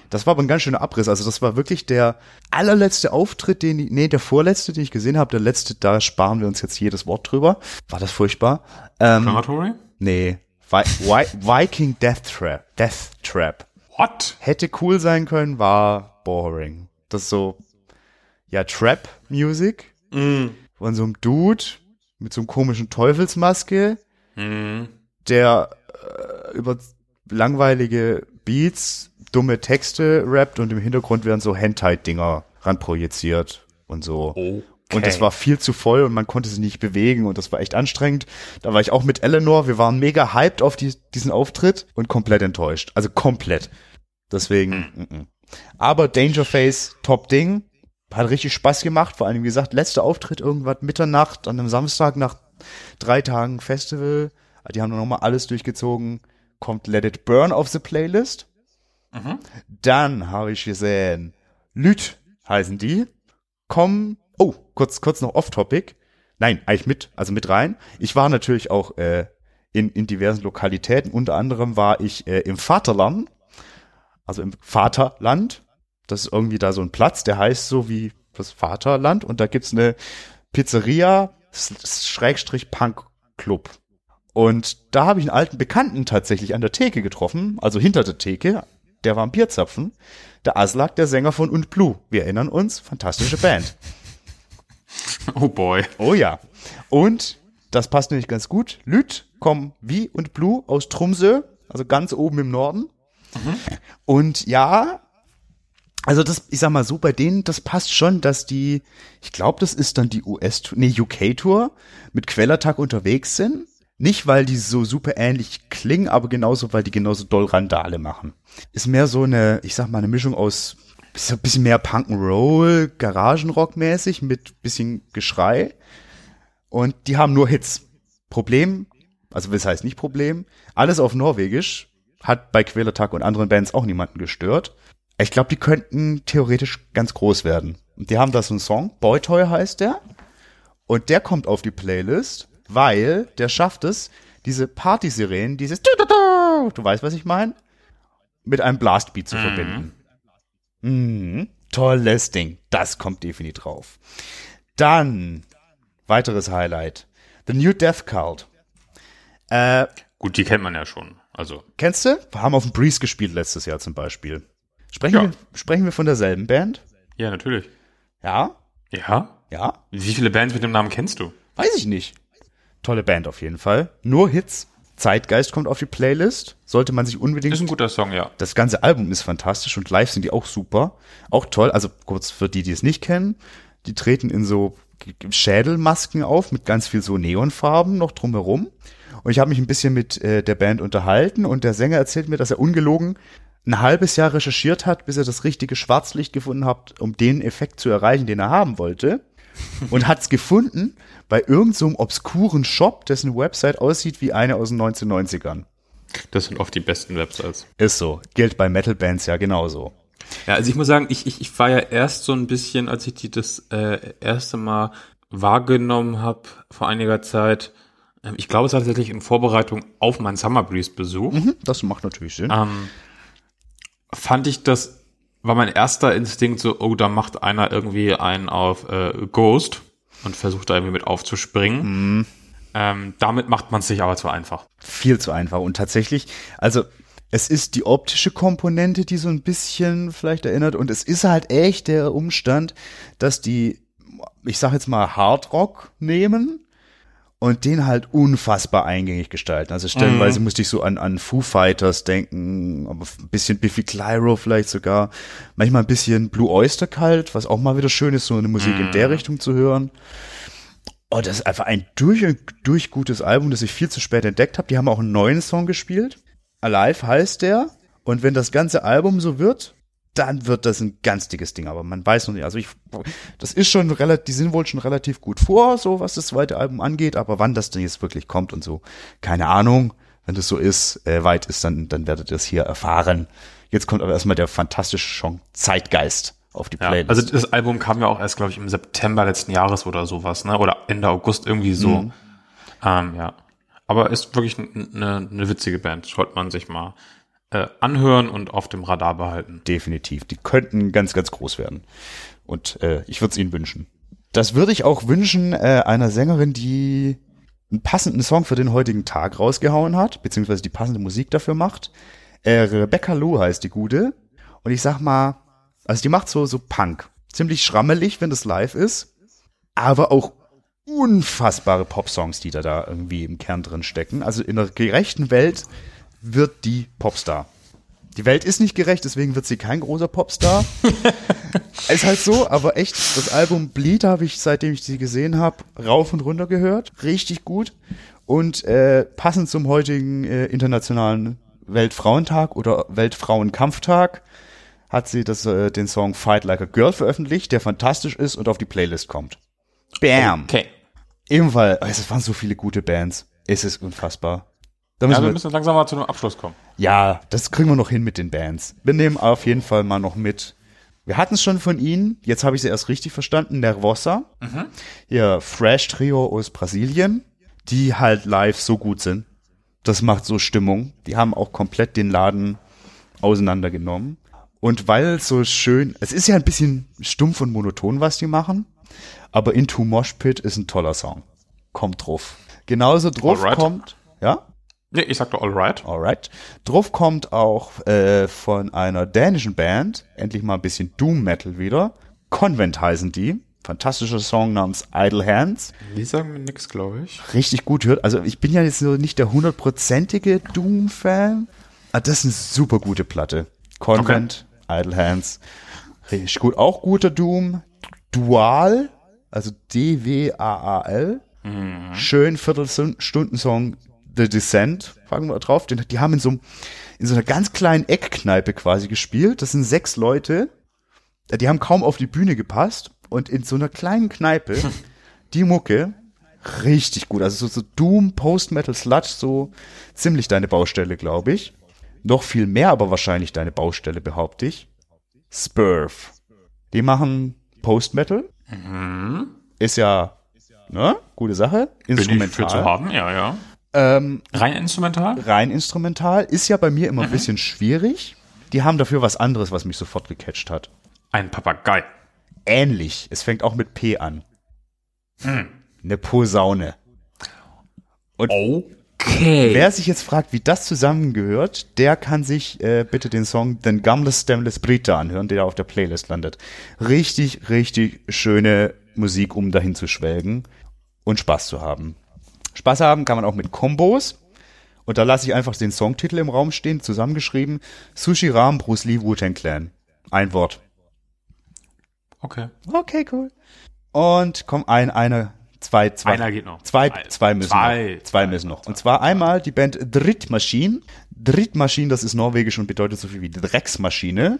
Das war aber ein ganz schöner Abriss. Also das war wirklich der allerletzte Auftritt, den ich, nee, der vorletzte, den ich gesehen habe. Der letzte, da sparen wir uns jetzt jedes Wort drüber. War das furchtbar? Ähm, Crematory? nee. Vi Vi Viking Death Trap. Death Trap. What? Hätte cool sein können, war boring. Das ist so, ja, Trap-Music von so einem Dude mit so einem komischen Teufelsmaske, Mhm. der äh, über langweilige Beats, dumme Texte rappt und im Hintergrund werden so Hentai-Dinger ranprojiziert und so. Okay. Und es war viel zu voll und man konnte sich nicht bewegen und das war echt anstrengend. Da war ich auch mit Eleanor, wir waren mega hyped auf die, diesen Auftritt und komplett enttäuscht. Also komplett. Deswegen, mm. aber Dangerface, top Ding. Hat richtig Spaß gemacht, vor allem wie gesagt, letzter Auftritt irgendwas Mitternacht an einem Samstag nach drei Tagen Festival. Die haben nochmal alles durchgezogen. Kommt Let It Burn auf the Playlist. Dann habe ich gesehen, Lüt heißen die. Kommen, oh, kurz, kurz noch off-topic. Nein, eigentlich mit, also mit rein. Ich war natürlich auch äh, in, in diversen Lokalitäten. Unter anderem war ich äh, im Vaterland, also im Vaterland. Das ist irgendwie da so ein Platz, der heißt so wie das Vaterland. Und da gibt's eine Pizzeria, Schrägstrich Punk Club. Und da habe ich einen alten Bekannten tatsächlich an der Theke getroffen, also hinter der Theke. Der war am Bierzapfen. Der Aslak, der Sänger von Und Blue. Wir erinnern uns, fantastische Band. Oh boy. Oh ja. Und das passt nämlich ganz gut. Lüt kommen wie und Blue aus Tromsø, also ganz oben im Norden. Und ja, also das, ich sag mal so, bei denen, das passt schon, dass die, ich glaube, das ist dann die US-Tour, nee, UK-Tour mit Quellertag unterwegs sind. Nicht, weil die so super ähnlich klingen, aber genauso, weil die genauso doll Randale machen. Ist mehr so eine, ich sag mal, eine Mischung aus ist ein bisschen mehr Punk'n'Roll, Garagenrock-mäßig mit bisschen Geschrei. Und die haben nur Hits. Problem, also was heißt nicht Problem, alles auf Norwegisch, hat bei Quälertag und anderen Bands auch niemanden gestört. Ich glaube, die könnten theoretisch ganz groß werden. Und die haben da so einen Song, Boy Toy heißt der. Und der kommt auf die Playlist, weil der schafft es, diese Party-Sirenen, dieses Du weißt, was ich meine? Mit einem Blastbeat zu verbinden. Mhm. Tolles Ding. Das kommt definitiv drauf. Dann, weiteres Highlight. The New Death Cult. Äh, Gut, die kennt man ja schon. Also, kennst du? Wir haben auf dem Breeze gespielt letztes Jahr zum Beispiel. Sprechen, Ja. wir, sprechen wir von derselben Band? ja, natürlich. Ja? Ja? Ja? Wie viele Bands mit dem Namen kennst du? Weiß ich nicht. Tolle Band auf jeden Fall. Nur Hits. Zeitgeist kommt auf die Playlist. Sollte man sich unbedingt Ist ein guter Song, ja. Das ganze Album ist fantastisch und live sind die auch super. Auch toll. Also kurz für die, die es nicht kennen. Die treten in so Schädelmasken auf mit ganz viel so Neonfarben noch drumherum. Und ich habe mich ein bisschen mit äh, der Band unterhalten und der Sänger erzählt mir, dass er ungelogen ein halbes Jahr recherchiert hat, bis er das richtige Schwarzlicht gefunden hat, um den Effekt zu erreichen, den er haben wollte. Und hat es gefunden bei irgendeinem so obskuren Shop, dessen Website aussieht wie eine aus den 1990ern. Das sind oft die besten Websites. Ist so. Gilt bei Metal-Bands ja genauso. Ja, also ich muss sagen, ich, ich, ich war ja erst so ein bisschen, als ich die das äh, erste Mal wahrgenommen habe vor einiger Zeit, äh, ich glaube es war tatsächlich in Vorbereitung auf meinen Summer Breeze Besuch, Mhm, das macht natürlich Sinn. ähm, fand ich das, war mein erster Instinkt so, oh, da macht einer irgendwie einen auf äh, Ghost und versucht da irgendwie mit aufzuspringen. Ähm, damit macht man es sich aber zu einfach. Viel zu einfach. Und tatsächlich, also es ist die optische Komponente, die so ein bisschen vielleicht erinnert. Und es ist halt echt der Umstand, dass die, ich sag jetzt mal, Hardrock nehmen und den halt unfassbar eingängig gestalten. Also stellenweise musste ich so an, an Foo Fighters denken, aber ein bisschen Biffy Clyro vielleicht sogar. Manchmal ein bisschen Blue Oyster kalt, was auch mal wieder schön ist, so eine Musik in der Richtung zu hören. Oh, das ist einfach ein durch und durch gutes Album, das ich viel zu spät entdeckt habe. Die haben auch einen neuen Song gespielt. Alive heißt der. Und wenn das ganze Album so wird, dann wird das ein ganz dickes Ding. Aber man weiß noch nicht. Also ich, das ist schon relativ, die sind wohl schon relativ gut vor, so was das zweite Album angeht. Aber wann das denn jetzt wirklich kommt und so, keine Ahnung. Wenn das so ist, äh, weit ist, dann, dann werdet ihr es hier erfahren. Jetzt kommt aber erstmal der fantastische Song Zeitgeist auf die Ja, Playlist. also das Album kam ja auch erst, glaube ich, im September letzten Jahres oder sowas, ne? Oder Ende August irgendwie so. Ähm, ja. Aber ist wirklich eine ne witzige Band. Sollte man sich mal äh, anhören und auf dem Radar behalten. definitiv. Die könnten ganz, ganz groß werden. Und äh, ich würde es ihnen wünschen. Das würde ich auch wünschen äh, einer Sängerin, die einen passenden Song für den heutigen Tag rausgehauen hat, beziehungsweise die passende Musik dafür macht. Äh, Rebecca Lou heißt die gute. Und ich sag mal, also die macht so, so Punk. Ziemlich schrammelig, wenn das live ist. Aber auch unfassbare Popsongs, die da, da irgendwie im Kern drin stecken. Also in einer gerechten Welt wird die Popstar. Die Welt ist nicht gerecht, deswegen wird sie kein großer Popstar. ist halt so, aber echt, das Album Bleed habe ich, seitdem ich sie gesehen habe, rauf und runter gehört. Richtig gut. Und äh, passend zum heutigen äh, internationalen Weltfrauentag oder Weltfrauenkampftag hat sie das, äh, den Song Fight Like a Girl veröffentlicht, der fantastisch ist und auf die Playlist kommt. Bam! Okay. Ebenfalls, also es waren so viele gute Bands. Es ist unfassbar. Da Ja, müssen wir wir, müssen langsam mal zu einem Abschluss kommen. ja, das kriegen wir noch hin mit den Bands. Wir nehmen auf jeden Fall mal noch mit. Wir hatten es schon von ihnen, jetzt habe ich sie erst richtig verstanden, Nervosa. Ihr Fresh Trio aus Brasilien, die halt live so gut sind. Das macht so Stimmung. Die haben auch komplett den Laden auseinandergenommen. Und weil es so schön, es ist ja ein bisschen stumpf und monoton, was die machen, aber Into Mosh Pit ist ein toller Song. Kommt drauf. Genauso drauf Alright. kommt, ja? Nee, ich sagte alright. Alright. Drauf kommt auch äh, von einer dänischen Band, endlich mal ein bisschen Doom Metal wieder. Convent heißen die. Fantastischer Song namens Idle Hands. Die sagen mir nix, glaube ich. Richtig gut hört. Also ich bin ja jetzt so nicht der hundertprozentige Doom-Fan. Aber das ist eine super gute Platte. Convent, Idle Hands. Richtig gut. Auch guter Doom. Dual, also D-W-A-A-L. Schön Viertelstunden-Song The Descent, fragen wir drauf. Den, die haben in so, einem- in so einer ganz kleinen Eckkneipe quasi gespielt. Das sind sechs Leute. Äh, Die haben kaum auf die Bühne gepasst. Und in so einer kleinen Kneipe, die Mucke, richtig gut. Also so, so Doom, Post-Metal, Sludge, so ziemlich deine Baustelle, glaube ich. Noch viel mehr aber wahrscheinlich deine Baustelle, behaupte ich. Spurf. Die machen Post-Metal. Ist ja, ne? Gute Sache. Bin ich für zu Instrumental. haben, ja, ja. Ähm, Rein instrumental? rein instrumental. Ist ja bei mir immer ein bisschen schwierig. Die haben dafür was anderes, was mich sofort gecatcht hat. Ein Papagei. Ähnlich. Es fängt auch mit P an. Eine Posaune. Okay. Wer sich jetzt fragt, wie das zusammengehört, der kann sich äh, bitte den Song Den Gamles Stemles Brita anhören, der auf der Playlist landet. Richtig, richtig schöne Musik, um dahin zu schwelgen und Spaß zu haben. Spaß haben kann man auch mit Kombos. Und da lasse ich einfach den Songtitel im Raum stehen, zusammengeschrieben. Sushi Ram Bruce Lee Wu-Tang Clan. Ein Wort. Okay. Okay, cool. Und komm, ein, eine Zwei, zwei. Einer geht noch. Zwei, Zwei. zwei müssen Zwei. noch. Zwei müssen noch. Und zwar einmal die Band Drittmaschine. Drittmaschine, das ist norwegisch und bedeutet so viel wie Drecksmaschine.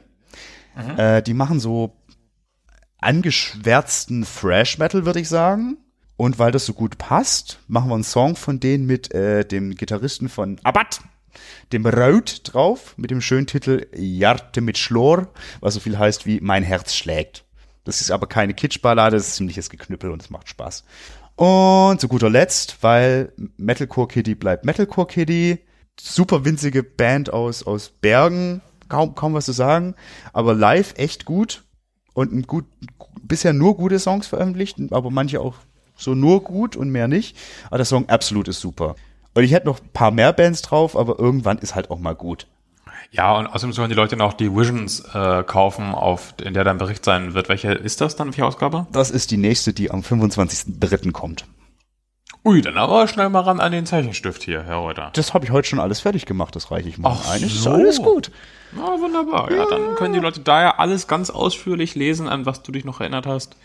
Äh, die machen so angeschwärzten Thrash Metal, würde ich sagen. Und weil das so gut passt, machen wir einen Song von denen mit äh, dem Gitarristen von Abbat, dem Raut drauf, mit dem schönen Titel Jarte mit Schlor, was so viel heißt wie Mein Herz schlägt. Das ist aber keine Kitschballade, das ist ziemliches Geknüppel und es macht Spaß. Und zu guter Letzt, weil Metalcore Kitty bleibt Metalcore Kitty, super winzige Band aus, aus Bergen, kaum, kaum was zu sagen, aber live echt gut und ein gut, bisher nur gute Songs veröffentlicht, aber manche auch so nur gut und mehr nicht. Aber der Song absolut ist super. Und ich hätte noch ein paar mehr Bands drauf, aber irgendwann ist halt auch mal gut. Ja, und außerdem sollen die Leute noch die Visions äh, kaufen, auf in der dann Bericht sein wird. Welche ist das dann, welche Ausgabe? Das ist die nächste, die am 25.03. kommt. Ui, dann aber schnell mal ran an den Zeichenstift hier, Herr Reuter. Das habe ich heute schon alles fertig gemacht, das reiche ich mal Ach ein. Ist so. alles gut. Na, wunderbar. Ja, dann können die Leute da ja alles ganz ausführlich lesen, an was du dich noch erinnert hast.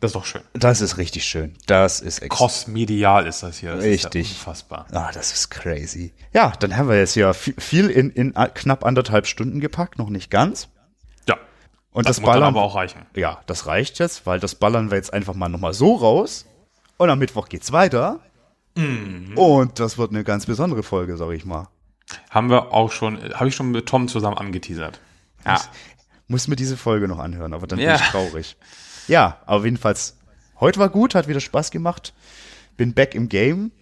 Das ist doch schön. Das ist richtig schön. Das ist extra. Crossmedial ist das hier. Das Richtig. Ist ja unfassbar. Ah, das ist crazy. Ja, dann haben wir jetzt ja vi- viel in, in knapp anderthalb Stunden gepackt, noch nicht ganz. Ja. Und das, Das, Ballern, aber auch reichen. ja, das reicht jetzt, weil das ballern wir jetzt einfach mal nochmal so raus. Und am Mittwoch geht's weiter. Mhm. Und das wird eine ganz besondere Folge, sag ich mal. Haben wir auch schon, habe ich schon mit Tom zusammen angeteasert. Ja. Muss mir diese Folge noch anhören, aber dann Ja. bin ich traurig. Ja, aber jedenfalls, heute war gut, hat wieder Spaß gemacht. Bin back im Game.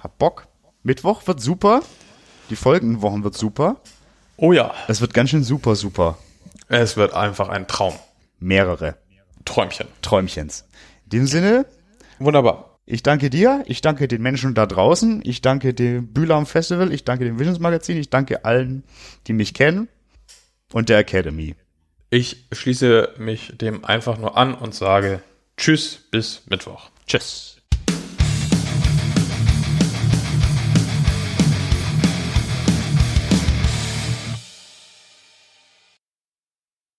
Hab Bock. Mittwoch wird super. Die folgenden Wochen wird super. Oh ja. Es wird ganz schön super, super. Es wird einfach ein Traum. Mehrere Träumchen. Träumchens. In dem Sinne, Wunderbar. ich danke dir, ich danke den Menschen da draußen, ich danke dem Bühlam Festival, ich danke dem Visions Magazin, ich danke allen, die mich kennen und der Academy. Ich schließe mich dem einfach nur an und sage Tschüss bis Mittwoch. Tschüss.